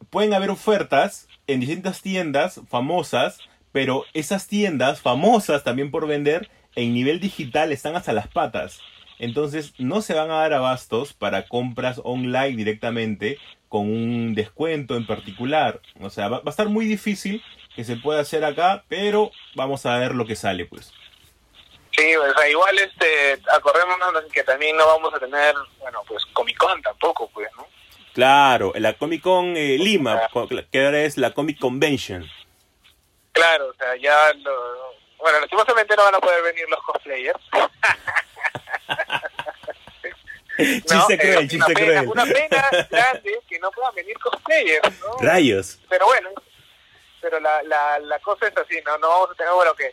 pueden haber ofertas en distintas tiendas famosas, pero esas tiendas famosas también por vender en nivel digital están hasta las patas. Entonces no se van a dar abastos para compras online directamente con un descuento en particular. O sea, va, a estar muy difícil que se pueda hacer acá, pero vamos a ver lo que sale, pues. Sí, o sea, igual este, acordémonos que también no vamos a tener, bueno, pues Comic Con tampoco, pues, ¿no? Claro, la Comic Con eh, Lima, que ahora es la Comic Convention. Claro, o sea, ya lo... Bueno, lastimosamente no van a poder venir los cosplayers. Chiste Eh, cruel, una chiste pena, cruel. Una pena grande que no puedan venir cosplayers, ¿no? Rayos. pero bueno, pero la, la, la cosa es así, ¿no? No vamos a tener, bueno, que,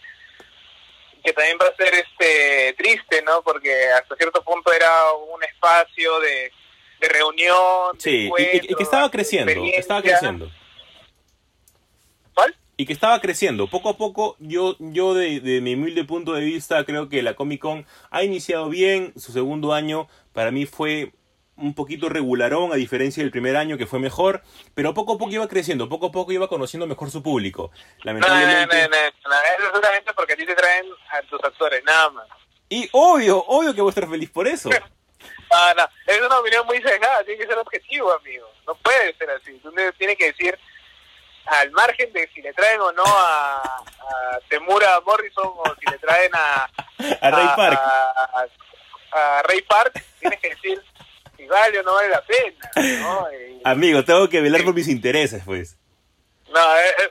que también va a ser este triste, ¿no? Porque hasta cierto punto era un espacio de, de reunión, de Sí, y, que estaba creciendo, estaba creciendo. ¿Cuál? Y que estaba creciendo. Poco a poco, yo, yo de, de mi humilde punto de vista, creo que la Comic Con ha iniciado bien. Su segundo año para mí fue un poquito regularón, a diferencia del primer año que fue mejor. Pero poco a poco iba creciendo, poco a poco iba conociendo mejor su público. No, no, no, Lamentablemente. no, no, eso es solamente porque a ti te traen a tus actores, nada más. Y obvio, obvio que voy a estar feliz por eso. Es una opinión muy sesgada, tiene que ser objetivo, amigo. No puede ser así. Tú tienes que decir, al margen de si le traen o no a, a Temura Morrison o si le traen a, A Ray Park. a, a Ray Park, tienes que decir si vale o no vale la pena. ¿no? Y- Amigo, tengo que velar por mis intereses, pues. no, eh, eh,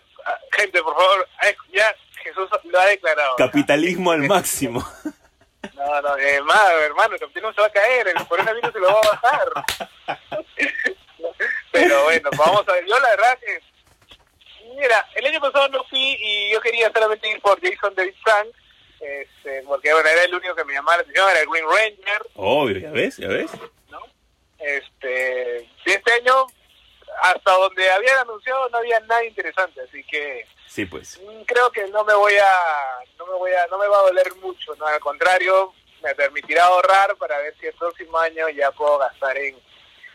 gente, por favor, ya Jesús lo ha declarado. Capitalismo al máximo. No, no, eh, más, hermano, el capitalismo se va a caer, el coronavirus se lo va a bajar. Pero bueno, vamos a ver. Yo la verdad que, mira, el año pasado no fui y yo quería solamente ir por Jason David Frank, este, porque bueno, era el único que me llamaba la atención, era el Green Ranger, Obvio, ya ves, ya ves. ¿no? Este, y este año, hasta donde habían anunciado, no había nada interesante, así que Sí, pues. Mm, creo que no me voy a no me voy a no me va a doler mucho no al contrario me permitirá ahorrar para ver si el próximo año ya puedo gastar en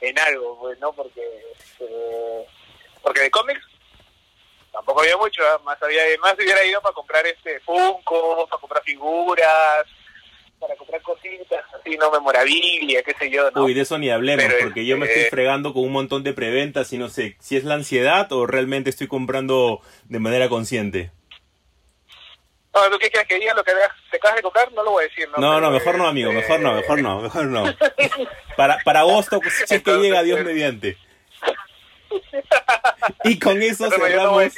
en algo pues no porque eh, porque de cómics tampoco había mucho ¿eh? más había más hubiera ido para comprar este Funko para comprar figuras para comprar cositas así no memorabilia qué sé yo no Uy, de eso ni hablemos, Pero, porque yo me este, estoy fregando con un montón de preventas y no sé si es la ansiedad o realmente estoy comprando de manera consciente. no, ¿tú qué quieres que diga lo que te acabas de comprar? No lo voy a decir, ¿no? No, no, mejor no, amigo, este, mejor no, mejor no, mejor no. Para, para agosto, si es que llega Dios mediante. Y con eso Pero no cerramos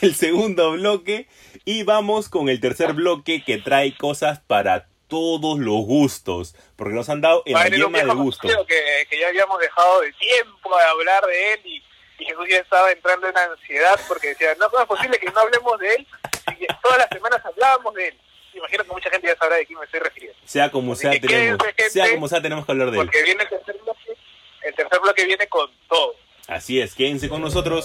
el segundo bloque y vamos con el tercer bloque que trae cosas para todos los gustos, porque nos han dado en Va a la venir un yema de gusto. que, que ya habíamos dejado de tiempo de hablar de él y, y Jesús ya estaba entrando en ansiedad porque decía, no, ¿cómo es posible que no hablemos de él? Y que todas las semanas hablábamos de él. Imagino que mucha gente ya sabrá de quién me estoy refiriendo. Sea como Así sea, que tenemos, gente, sea como sea, tenemos que hablar de él. Porque viene el tercer bloque, el tercer bloque viene con todo. Así es, quédense con nosotros.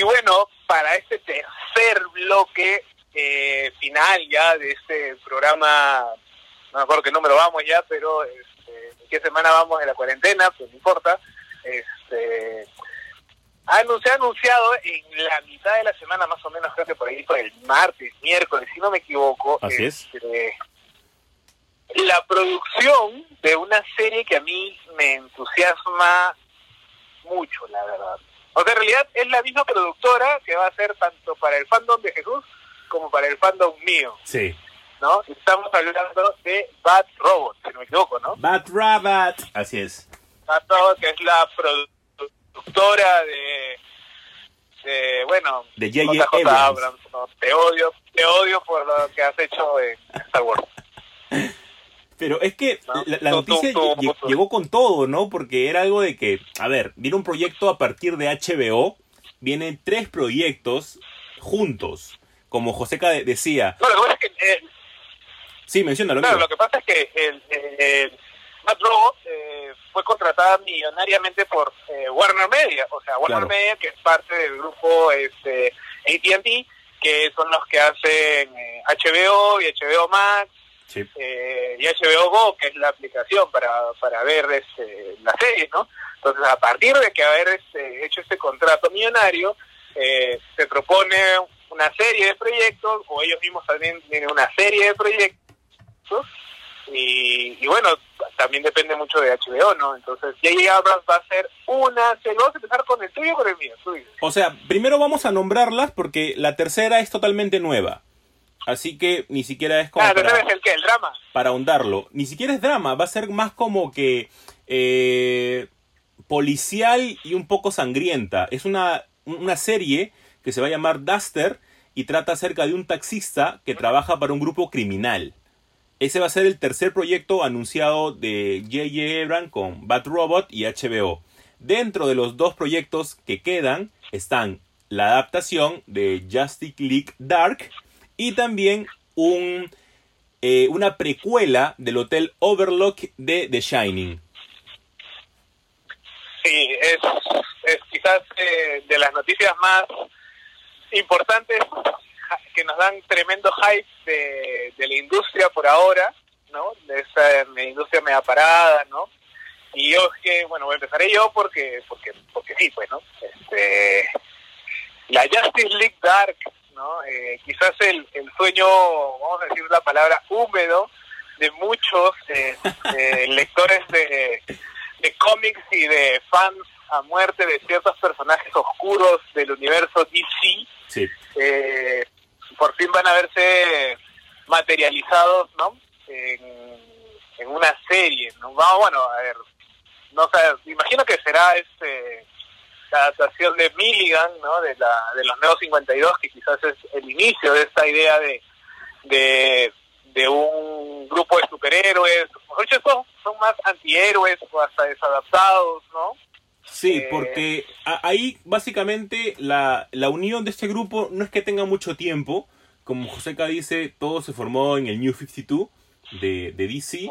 Y bueno, para este tercer bloque eh, final ya de este programa, no me acuerdo qué número vamos ya, pero este, qué semana vamos de la cuarentena, pues no importa. Este, se ha anunciado en la mitad de la semana, más o menos, creo que por ahí, por el martes, miércoles, si no me equivoco. Así es. este, La producción de una serie que a mí me entusiasma mucho, la verdad. O sea, en realidad es la misma productora que va a ser tanto para el fandom de Jesús como para el fandom mío, Sí. ¿no? Estamos hablando de Bad Robot, si no me equivoco, ¿no? Bad Rabbit. Así es. Bad Robot, que es la productora de, de bueno, De J.J. Abrams, ¿no? Te odio, te odio por lo que has hecho en Star Wars. Pero es que No, la, noticia llegó con todo, ¿no? Porque era algo de que, a ver, viene un proyecto a partir de HBO, vienen tres proyectos juntos, como Joseca de- decía. No, lo que pasa es que, eh, Sí, menciónalo. claro, amigo. lo que pasa es que el, Bad Robot eh, fue contratada millonariamente por eh, Warner Media, o sea, Warner Claro. Media que es parte del grupo este, AT&T, que son los que hacen eh, HBO y HBO Max Sí. eh, y HBO Go, que es la aplicación para, para ver este, las series, ¿no? Entonces, a partir de que haber este, hecho este contrato millonario, eh, se propone una serie de proyectos, o ellos mismos también tienen una serie de proyectos, y, y bueno, también depende mucho de HBO, ¿no? Entonces, J.J. Abrams va a hacer una serie, vamos a empezar con el tuyo o con el mío, dices. O sea, primero vamos a nombrarlas porque la tercera es totalmente nueva. Así que ni siquiera es como para, ¿sabes el qué? El drama. para ahondarlo. Ni siquiera es drama, va a ser más como que eh, policial y un poco sangrienta. Es una, una serie que se va a llamar Duster y trata acerca de un taxista que trabaja para un grupo criminal. Ese va a ser el tercer proyecto anunciado de J.J. Abrams con Bat Robot y HBO. Dentro de los dos proyectos que quedan están la adaptación de Justice League Dark y también un, eh, una precuela del Hotel Overlook de The Shining. Sí, es, quizás eh, de las noticias más importantes que nos dan tremendo hype de, de la industria por ahora, ¿no? De esa eh, industria media parada, ¿no? Y yo es que, bueno, empezaré yo porque, porque, porque sí, pues, ¿no? Este, la Justice League Dark, ¿no? Eh, quizás el, el sueño, vamos a decir la palabra húmedo, de muchos eh, eh, lectores de, de cómics y de fans a muerte de ciertos personajes oscuros del universo DC, Sí. eh, por fin van a verse materializados, ¿no? En, en una serie, ¿no? Vamos, bueno, a ver, no sé, imagino que será este la adaptación de Milligan, ¿no? De, la, de los Nuevos 52, que quizás es el inicio de esta idea de, de, de un grupo de superhéroes. Son, son más antihéroes o hasta desadaptados, ¿no? Sí, Eh, porque ahí básicamente la, la unión de este grupo no es que tenga mucho tiempo. Como Joseca dice, todo se formó en el New 52 de, de DC.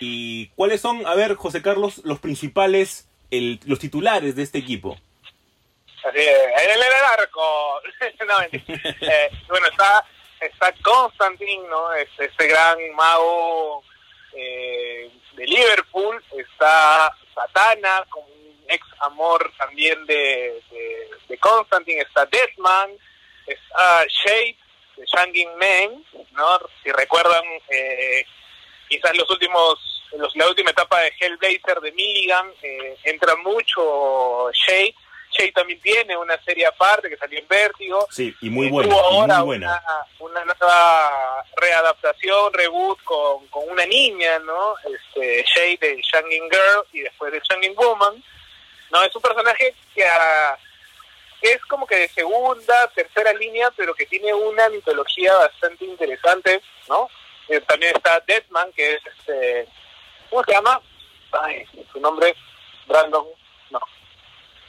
¿Y cuáles son, a ver, José Carlos, los principales, el, los titulares de este equipo? Así es, en el arco. Eh, bueno, está, está ¿no? Este, este gran mago eh, de Liverpool. Está Satana, con un ex amor también de, de, Constantine. Está Deathman. Está Shade, de Shangin Man, ¿no? Si recuerdan, eh, quizás los últimos los, la última etapa de Hellblazer de Milligan eh, entra mucho Shade Shade también tiene una serie aparte que salió en Vértigo Sí, y muy Eh, buena, tuvo ahora muy buena. Una, una nueva readaptación, reboot con, con una niña, ¿no? Este, Shade de Shangin Girl y después de Shangin Woman. No, es un personaje que, ah, que es como que de segunda, tercera línea, pero que tiene una mitología bastante interesante, ¿no? Eh, también está Deadman, que es este, ¿cómo se llama? Ay, su nombre, Brandon, no.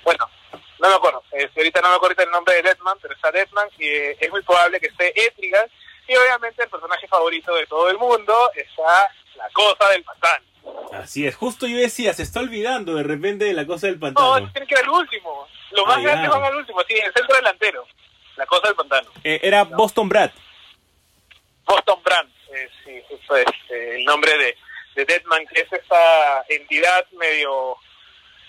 Bueno, no me acuerdo. Este, ahorita no me acuerdo el nombre de Deadman, pero está Deadman y eh, es muy probable que esté Etrigan. Y obviamente el personaje favorito de todo el mundo está la cosa del pantano. Así es, justo yo decía, se está olvidando de repente de la cosa del No, pantano. tiene que ir al último. Los más grandes ya. van al último, sí, el centro delantero. La cosa del pantano. Eh, era Boston Brad. Boston Brand, eh, sí, eso es eh, el nombre de, de Deadman, que es esa entidad medio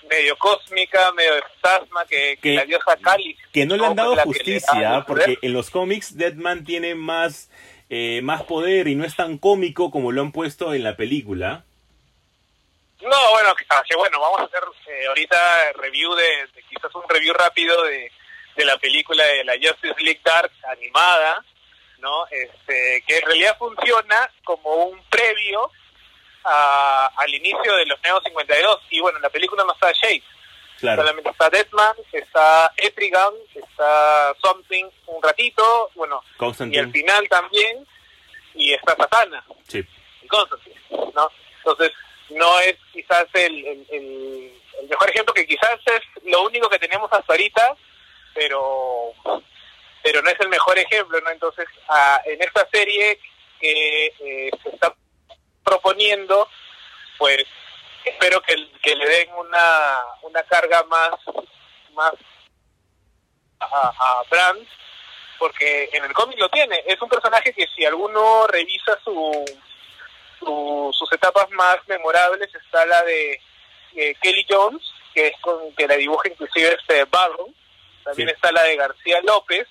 medio cósmica, medio de fantasma, que, que Que- la diosa Kali. Que no le han dado justicia, porque en los cómics Deadman tiene más, eh, más poder y no es tan cómico como lo han puesto en la película. No, bueno, ah, que bueno, vamos a hacer eh, ahorita review de, de- quizás un review rápido de, de la película de la Justice League Dark animada, ¿no? Este, que en realidad funciona como un previo a- al inicio de los Neo 52. Y bueno, en la película no está Shade, Claro. solamente está Deadman, está Etrigan, está Something un ratito, bueno, y al final también, y está Satana Sí. y Constantine, ¿no? Entonces, no es quizás el, el, el- el mejor ejemplo, que quizás es lo único que tenemos hasta ahorita, pero pero no es el mejor ejemplo, ¿no? Entonces, ah, en esta serie que eh, se está proponiendo, pues espero que, que le den una, una carga más, más a, a Brand, porque en el cómic lo tiene. Es un personaje que si alguno revisa su, su- sus etapas más memorables, está la de eh, Kelly Jones, que es con que la dibuja inclusive este Barrow. También Sí. está la de García López,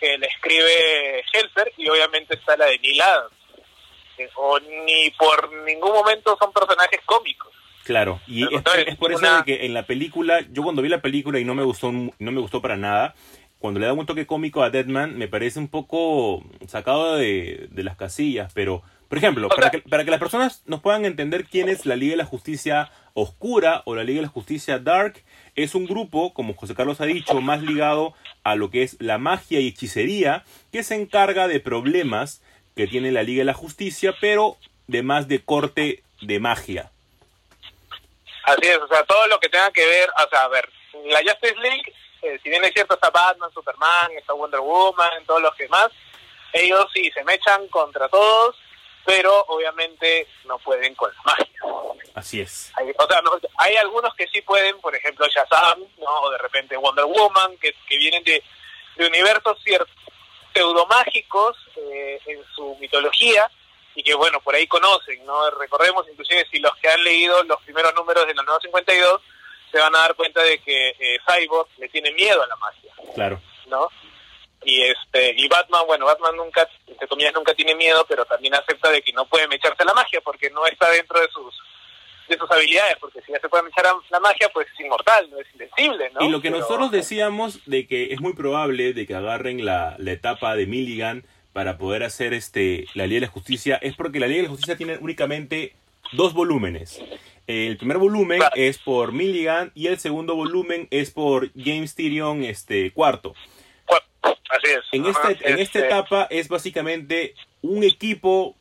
que la escribe Helfer, y obviamente está la de Neil Adams. O ni por ningún momento son personajes cómicos. Claro, y es, por eso una- de que en la película, yo cuando vi la película y no me gustó, no me gustó para nada, cuando le da un toque cómico a Deadman, me parece un poco sacado de, de las casillas, pero, por ejemplo, para sea- que, para que las personas nos puedan entender quién es la Liga de la Justicia Oscura o la Liga de la Justicia Dark, es un grupo, como José Carlos ha dicho, más ligado a lo que es la magia y hechicería, que se encarga de problemas que tiene la Liga de la Justicia, pero de más de corte de magia. Así es, o sea, todo lo que tenga que ver, o sea, a ver, la Justice League, eh, si bien es cierto, está Batman, Superman, está Wonder Woman, todos los que más, ellos sí se mechan contra todos, pero obviamente no pueden con la magia. Así es. Hay, o sea, no, hay algunos que sí pueden, por ejemplo, Shazam, ¿no? o de repente Wonder Woman, que, que vienen de, de universos ciertos pseudomágicos su mitología y que, bueno, por ahí conocen, ¿no? Recordemos, inclusive, si los que han leído los primeros números de la Nueva 52 se van a dar cuenta de que eh, Cyborg le tiene miedo a la magia, Claro. ¿no? Y este y Batman, bueno, Batman nunca, entre comillas, nunca tiene miedo, pero también acepta de que no puede mecharse la magia porque no está dentro de sus de sus habilidades, porque si ya se puede mechar a- la magia, pues es inmortal, no es invencible, ¿no? Y lo que Pero- nosotros decíamos de que es muy probable de que agarren la, la etapa de Milligan para poder hacer este la Liga de la Justicia es porque la Liga de la Justicia tiene únicamente dos volúmenes. El primer volumen es por Milligan y el segundo volumen es por James Tyrion este cuarto. Así es. En Ajá, esta, en esta este, etapa es básicamente un equipo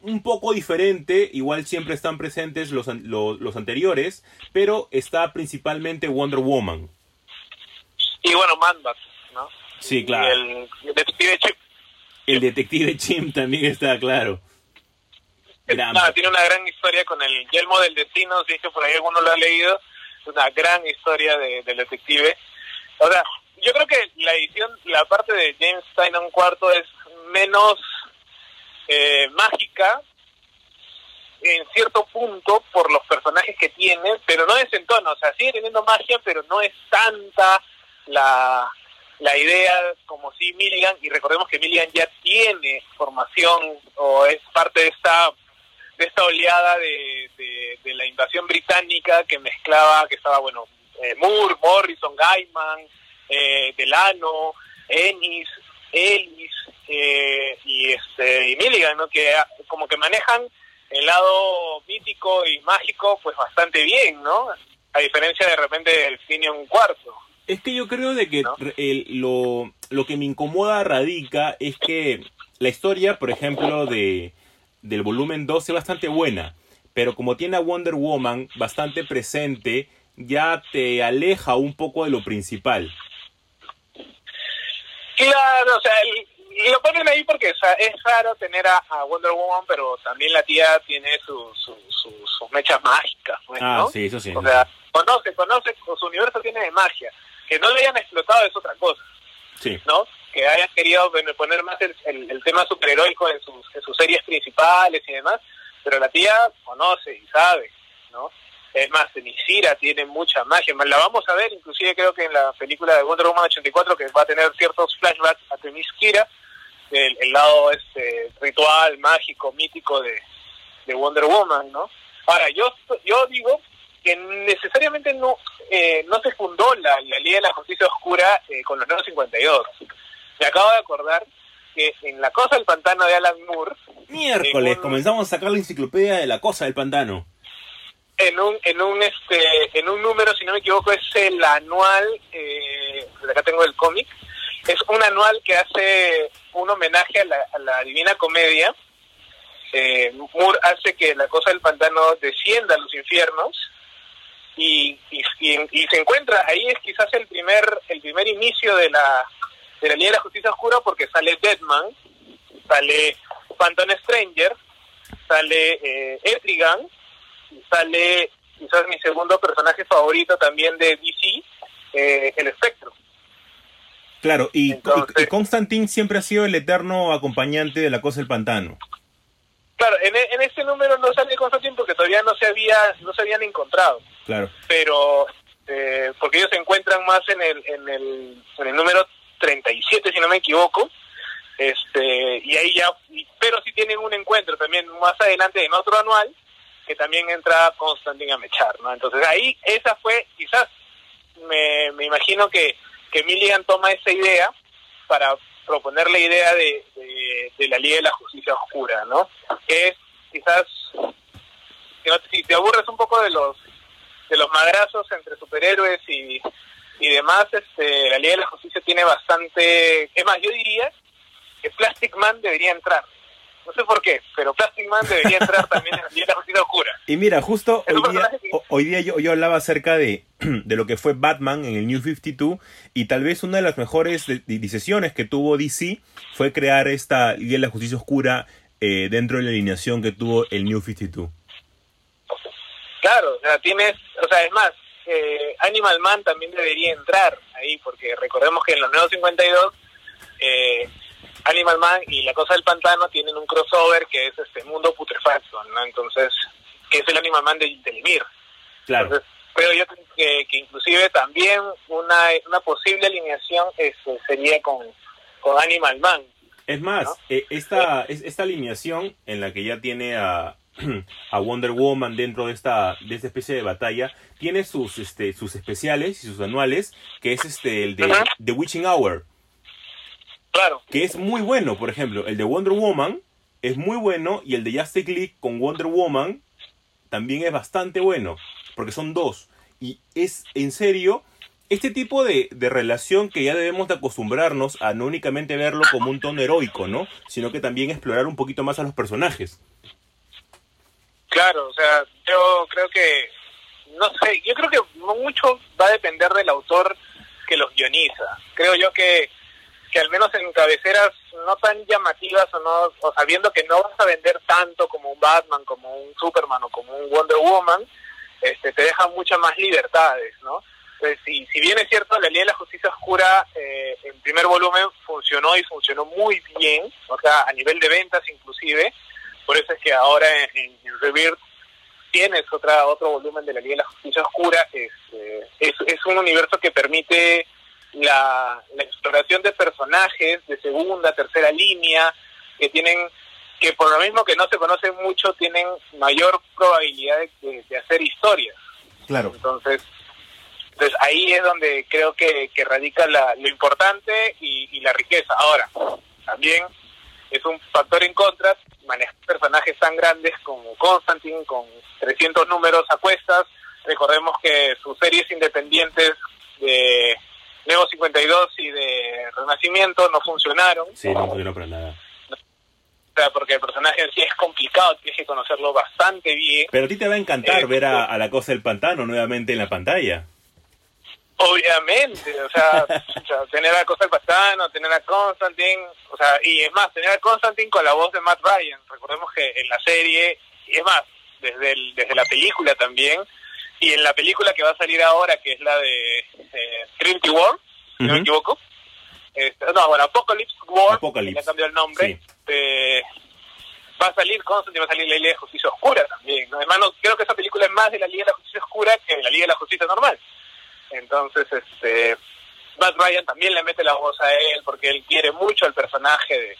un poco diferente, igual siempre están presentes los, an- lo- los anteriores, pero está principalmente Wonder Woman. Y bueno, Man-Bat, ¿no? Sí, claro. Y el, el detective Chip. El detective Chim también está claro. Gran- tiene una gran historia con el Yelmo del Destino, si es que por ahí alguno lo ha leído, es una gran historia de- del detective. O sea, yo creo que la edición, la parte de James Tynion cuarto es menos eh, mágica en cierto punto por los personajes que tiene, pero no es en tono, o sea, sigue teniendo magia, pero no es tanta la, la idea como si Milligan, y recordemos que Milligan ya tiene formación o es parte de esta de esta oleada de, de, la invasión británica que mezclaba, que estaba, bueno, eh, Moore, Morrison, Gaiman, eh, Delano, Ennis, Ellis eh, y este y Milligan, ¿no? Que ah, como que manejan el lado mítico y mágico pues bastante bien, ¿no? A diferencia de repente del cine un cuarto. Es que yo creo de que el- lo, lo que me incomoda radica es que la historia, por ejemplo, de del volumen 2 es bastante buena, pero como tiene a Wonder Woman bastante presente, ya te aleja un poco de lo principal. Claro, o sea, el- y lo ponen ahí porque o sea, es raro tener a, a Wonder Woman, pero también la tía tiene su, su, su- sus mechas mágicas, pues, Ah, ¿no? sí, eso sí. O sea, conoce, conoce, su universo tiene de magia. Que no lo hayan explotado es otra cosa, Sí. ¿no? Que hayan querido poner más el, el- el tema superheroico en sus, en sus series principales y demás, pero la tía conoce y sabe, ¿no? Es más, Tenisira tiene mucha magia. La vamos a ver, inclusive creo que en la película de Wonder Woman 84, que va a tener ciertos flashbacks a Themyscira, el, el lado este ritual, mágico, mítico de, de Wonder Woman, ¿no? Ahora, yo yo digo que necesariamente no eh, no se fundó la, la Liga de la Justicia Oscura eh, con los nuevos 52. Me acabo de acordar que en La Cosa del Pantano de Alan Moore, Miércoles, un- comenzamos a sacar la enciclopedia de la cosa del pantano. en un en un este en un número si no me equivoco es el anual eh, acá tengo el cómic es un anual que hace un homenaje a la, a la Divina Comedia eh, Moore hace que la cosa del pantano descienda a los infiernos y, y, y- y se encuentra ahí es quizás el primer el primer inicio de la de la Liga de la Justicia Oscura porque sale Deadman sale Phantom Stranger sale eh, Etrigan sale quizás mi segundo personaje favorito también de DC, eh, el Espectro. Claro, y, Entonces- y, y Constantine siempre ha sido el eterno acompañante de la cosa del pantano. Claro, en, e- en este número no sale Constantine porque todavía no se había no se habían encontrado, Claro. pero eh, porque ellos se encuentran más en el, en el en el número 37 si no me equivoco. Este, y ahí ya pero sí tienen un encuentro también más adelante en otro anual que también entra Constantine a mechar, ¿no? Entonces ahí esa fue quizás me, me imagino que que Milligan toma esa idea para proponer la idea de, de, la Liga de la Justicia Oscura, ¿no? Que es quizás, si te aburres un poco de los de los madrazos entre superhéroes y, y demás, este, la Liga de la Justicia tiene bastante... Es más, yo diría que Plastic Man debería entrar. No sé por qué, pero Plastic Man debería entrar también en la Justicia Oscura. Y mira, justo hoy día, que- hoy día yo, yo hablaba acerca de, de lo que fue Batman en el New 52 y tal vez una de las mejores de- de- decisiones que tuvo DC fue crear esta Liga de la Justicia Oscura eh, dentro de la alineación que tuvo el New 52. Claro, o sea, tienes, o sea, es más, eh, Animal Man también debería entrar ahí, porque recordemos que en los nuevos 52, eh, Animal Man y la cosa del pantano tienen un crossover que es este mundo putrefacto, ¿no? Entonces, que es el Animal Man de, de Lemire. Claro. Entonces, creo yo que, que inclusive también una, una posible alineación este, sería con, con Animal Man. Es más, ¿no? eh, esta, es- esta alineación en la que ya tiene a, a Wonder Woman dentro de esta, de esta especie de batalla, tiene sus, este, sus especiales y sus anuales, que es este, el de. The Witching Hour, Claro, que es muy bueno, por ejemplo, el de Wonder Woman es muy bueno y el de Justice League con Wonder Woman también es bastante bueno, porque son dos. Y es, en serio, este tipo de, de relación que ya debemos de acostumbrarnos a no únicamente verlo como un tono heroico, ¿no? Sino que también explorar un poquito más a los personajes. Claro, o sea, yo creo que, no sé, yo creo que mucho va a depender del autor que los guioniza. Creo yo que, que al menos en cabeceras no tan llamativas o no, o sabiendo que no vas a vender tanto como un Batman, como un Superman o como un Wonder Woman, este, te deja muchas más libertades, ¿no? Entonces, si, si bien es cierto, la Liga de la Justicia Oscura eh, en primer volumen funcionó y funcionó muy bien, o sea, a nivel de ventas inclusive, por eso es que ahora en, en Rebirth tienes otra otro volumen de la Liga de la Justicia Oscura. Este, es, es un universo que permite la, la exploración de personajes de segunda, tercera línea, que tienen, que por lo mismo que no se conocen mucho, tienen mayor probabilidad de, de- de hacer historias. Claro. Entonces, entonces ahí es donde creo que, que radica la, lo importante y, y la riqueza. Ahora, también es un factor en contra manejar personajes tan grandes como Constantine, con 300 números a cuestas. Recordemos que sus series independientes de Nuevo 52 y de Renacimiento no funcionaron. Sí, no funcionó para nada. O sea, porque el personaje en sí es complicado, tienes que conocerlo bastante bien. Pero a ti te va a encantar Eh, ver a, a la cosa del pantano nuevamente en la pantalla. Obviamente, o sea, o sea, tener a Cosa del Pastano, tener a Constantine, o sea, y es más, tener a Constantine con la voz de Matt Ryan. Recordemos que en la serie, y es más, desde, el, desde la película también, y en la película que va a salir ahora, que es la de eh, Trinity War, si no me equivoco, este, no, bueno, Apocalypse War, Apocalypse. que le cambiado el nombre, Sí. eh, va a salir Constantine, va a salir la Liga de Justicia Oscura también. ¿no? Además, no- creo que esa película es más de la Liga de la Justicia Oscura que de la Liga de la Justicia normal. Entonces, este, Matt Ryan también le mete la voz a él porque él quiere mucho al personaje de,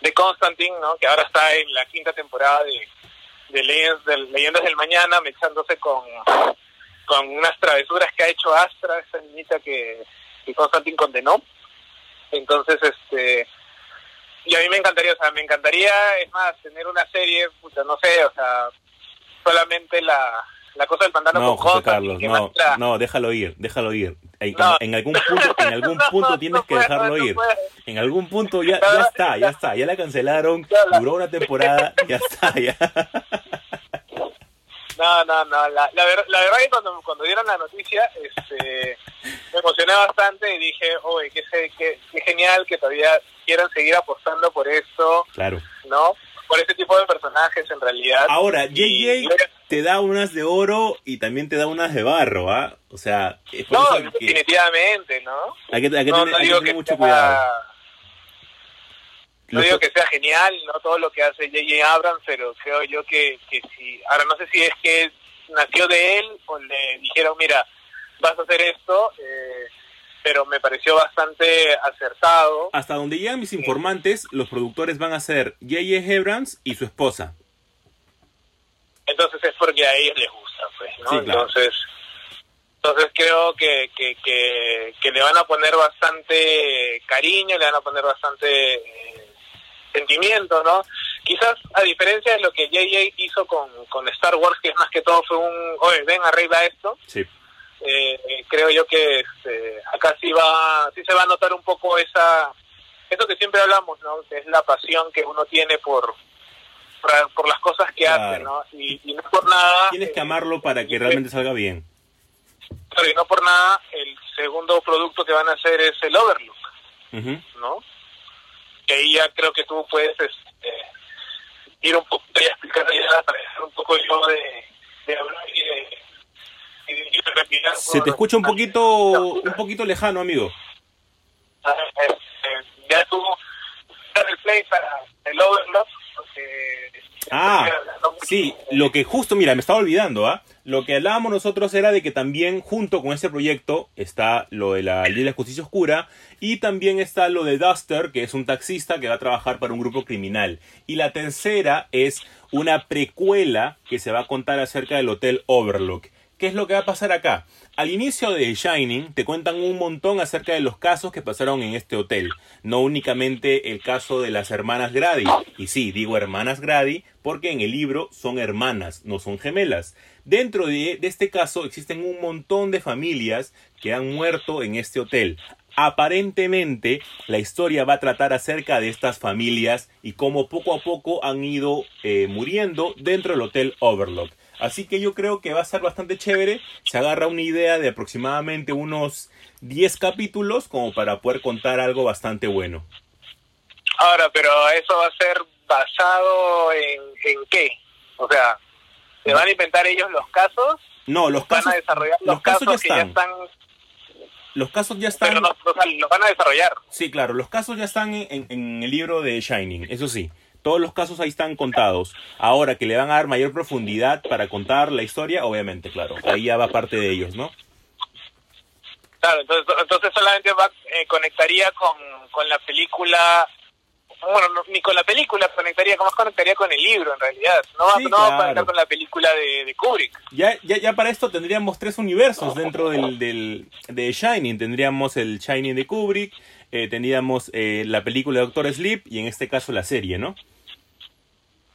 de Constantine, ¿no? Que ahora está en la quinta temporada de, de, Legends, de Leyendas del Mañana, mechándose con, con unas travesuras que ha hecho Astra, esa niñita que, que Constantine condenó. Entonces, este, y a mí me encantaría, o sea, me encantaría, es más, tener una serie, puta, no sé, o sea, solamente la, la cosa del pantano No, con José Constantine, Carlos, que no, no, déjalo ir, déjalo ir. En, No. en algún punto, en algún punto no tienes que dejarlo ir. En algún punto ya, ya está, ya está, ya la cancelaron, duró una temporada, ya está, ya. No, no, no. La, la, ver- la verdad que cuando, cuando dieron la noticia, este, me emocioné bastante y dije, oye, qué, qué, qué genial que todavía quieran seguir apostando por esto, Claro. ¿no? Por ese tipo de personajes en realidad. Ahora, JJ, te da unas de oro y también te da unas de barro, ¿ah? O sea, es por No, eso que definitivamente, ¿no? hay que, hay que no, tener, no hay que digo tener que mucho sea, cuidado. No digo que sea genial, no todo lo que hace J.J. Abrams, pero creo yo que, que si... Ahora no sé si es que nació de él o le dijeron, mira, vas a hacer esto, eh, pero me pareció bastante acertado. Hasta donde llegan mis informantes, los productores van a ser J.J. Abrams y su esposa. entonces es porque a ellos les gusta, pues, ¿no? Sí, claro. Entonces, entonces creo que, que, que, que le van a poner bastante cariño, le van a poner bastante eh, sentimiento, ¿no? Quizás a diferencia de lo que JJ hizo con, con Star Wars, que es más que todo fue un, oye, ven, arregla esto, Sí. eh, eh, creo yo que este, acá sí va sí se va a notar un poco esa eso que siempre hablamos no que es la pasión que uno tiene por por, por las cosas que Claro. hace no y, y no por nada Tienes que eh, amarlo para que realmente salga bien. claro, y no por nada el segundo producto que van a hacer es el Overlook no que ahí ya creo que tú puedes este, ir un poco y explicar un poco yo de, de hablar y de, y de- y de respirar Se te escucha un poquito, un poquito lejano, amigo. Ah, este, ya dar el play para el Overlock porque Ah. Sí, lo que justo, mira, me estaba olvidando, ¿ah? Lo que hablábamos nosotros era de que también junto con este proyecto está lo de la Ley de la Justicia Oscura y también está lo de Duster, que es un taxista que va a trabajar para un grupo criminal. Y la tercera es una precuela que se va a contar acerca del Hotel Overlook. ¿Qué es lo que va a pasar acá? Al inicio de Shining te cuentan un montón acerca de los casos que pasaron en este hotel. No únicamente el caso de las hermanas Grady. Y sí, digo hermanas Grady porque en el libro son hermanas, no son gemelas. Dentro de, este caso existen un montón de familias que han muerto en este hotel. Aparentemente la historia va a tratar acerca de estas familias y cómo poco a poco han ido eh, muriendo dentro del hotel Overlook. Así que yo creo que va a ser bastante chévere. Se agarra una idea de aproximadamente unos 10 capítulos como para poder contar algo bastante bueno. ahora pero eso va a ser basado en, en qué o sea se van a inventar ellos los casos No, los van casos, a desarrollar los, los casos ya que ya están. están Los casos ya están. pero no, o sea, los van a desarrollar Sí, claro, los casos ya están en, en- en el libro de Shining, eso sí. Todos los casos ahí están contados. Ahora que le van a dar mayor profundidad para contar la historia, obviamente, claro. Ahí ya va parte de ellos, ¿no? Claro, entonces, entonces solamente va, eh, conectaría con, con la película, bueno, no, ni con la película conectaría, más conectaría con el libro en realidad, no va, Sí, no va a claro. conectar con la película de, de Kubrick. Ya, ya, ya para esto tendríamos tres universos dentro del, del- de Shining. Tendríamos el Shining de Kubrick, eh, tendríamos eh, la película de Doctor Sleep y en este caso la serie, ¿no?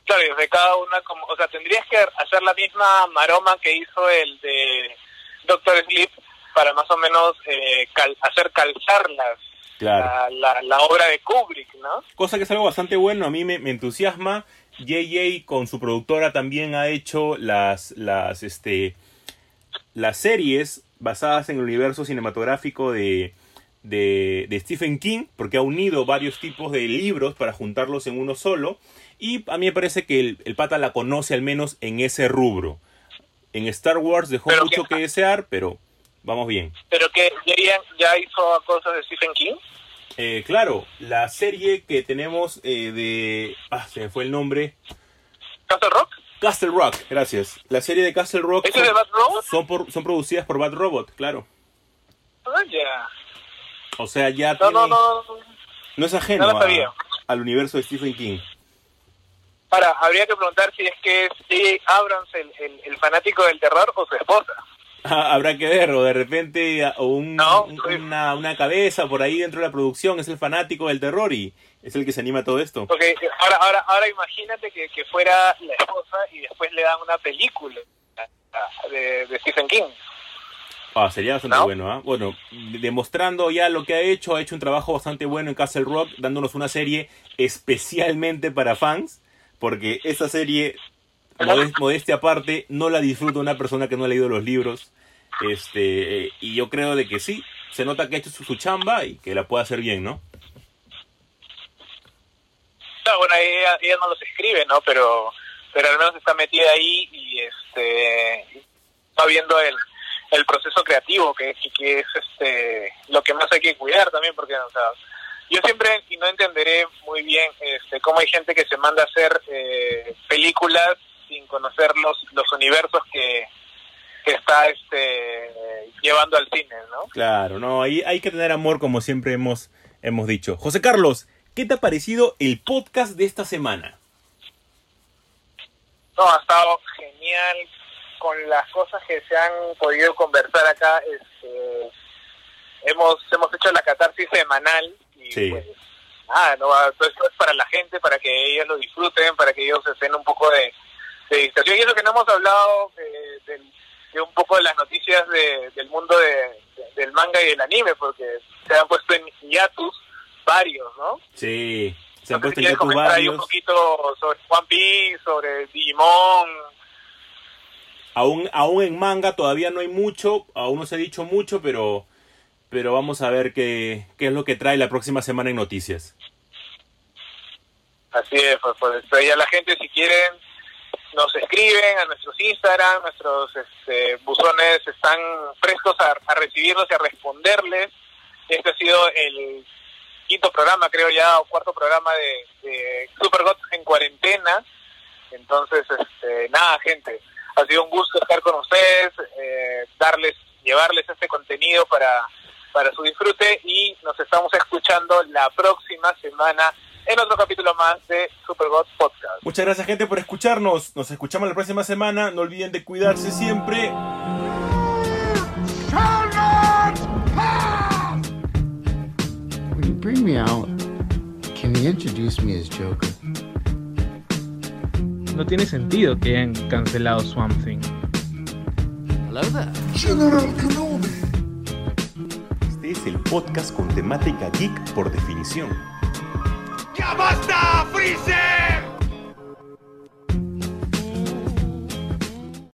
Claro, y de cada una, como, o sea, tendrías que hacer la misma maroma que hizo el de Doctor Sleep para más o menos eh, cal- hacer calzar las, Claro. la, la, la obra de Kubrick, ¿no? Cosa que es algo bastante bueno, a mí me, me entusiasma. JJ con su productora también ha hecho las, las, este, las series basadas en el universo cinematográfico de, de, de Stephen King, porque ha unido varios tipos de libros para juntarlos en uno solo. Y a mí me parece que el, el pata la conoce al menos en ese rubro. En Star Wars dejó Pero mucho que- que desear, pero vamos bien. Pero que ya, ya hizo cosas de Stephen King. Eh, claro, la serie que tenemos eh, de... Ah, se me fue el nombre. ¿Castle Rock? Castle Rock, gracias. La serie de Castle Rock ¿Ese de Bad Robot? son, por- son producidas por Bad Robot, claro. Ah, ya. O sea, ya No, tiene- no, no. no es ajeno no a- al universo de Stephen King. Ahora, habría que preguntar si es que es J.J. Abrams el, el, el fanático del terror o su esposa. Ah, Habrá que ver, o de repente o un- No, una, una cabeza por ahí dentro de la producción es el fanático del terror y es el que se anima a todo esto. Porque ahora, ahora, ahora imagínate que, que fuera la esposa y después le dan una película de, de Stephen King. Ah, sería bastante ¿No? bueno, ¿ah? Bueno, de- demostrando ya lo que ha hecho, ha hecho un trabajo bastante bueno en Castle Rock, dándonos una serie especialmente para fans, porque esta serie, modest- modestia aparte, no la disfruta una persona que no ha leído los libros. Este, eh, y yo creo de que sí, se nota que ha hecho su, su chamba y que la puede hacer bien, ¿no? Claro, bueno, ella, ella no los escribe, ¿no? Pero, pero al menos está metida ahí y este va viendo el, el proceso creativo que, que, que es este lo que más hay que cuidar también porque o sea, yo siempre y no entenderé muy bien este cómo hay gente que se manda a hacer eh, películas sin conocer los, los universos que, que está este llevando al cine, ¿no? Claro, no, ahí hay que tener amor como siempre hemos, hemos dicho. José Carlos, ¿qué te ha parecido el podcast de esta semana? No, ha estado genial con las cosas que se han podido conversar acá. Este, hemos hemos hecho la catarsis semanal y Sí. pues nada, no, todo esto es para la gente, para que ellos lo disfruten, para que ellos estén un poco de, de distracción. Y eso que no hemos hablado eh, del- de un poco de las noticias de- del mundo de- de- del manga y del anime, porque se han puesto en hiatus varios, ¿no? Sí, se han puesto en YouTube comentar ahí un varios. poquito sobre One Piece, sobre Digimon. Aún, aún en manga todavía no hay mucho, aún no se ha dicho mucho, pero, pero vamos a ver qué, qué es lo que trae la próxima semana en noticias. Así es, pues, pues ya la gente si quieren nos escriben a nuestros Instagram, nuestros este, buzones están prestos a, a recibirlos y a responderles. Este ha sido el quinto programa, creo ya, o cuarto programa de, de Super Gods en cuarentena. Entonces, este, nada, gente, ha sido un gusto estar con ustedes, eh, darles, llevarles este contenido para, para su disfrute y nos estamos escuchando la próxima semana en otro capítulo más de Super God Podcast. Muchas gracias gente por escucharnos. Nos escuchamos la próxima semana. No olviden de cuidarse siempre. When you bring me out, can you introduce me as Joker? No tiene sentido que hayan cancelado Swamp Thing. Hello there. Es el podcast con temática geek por definición. ¡Ya basta, Freezer!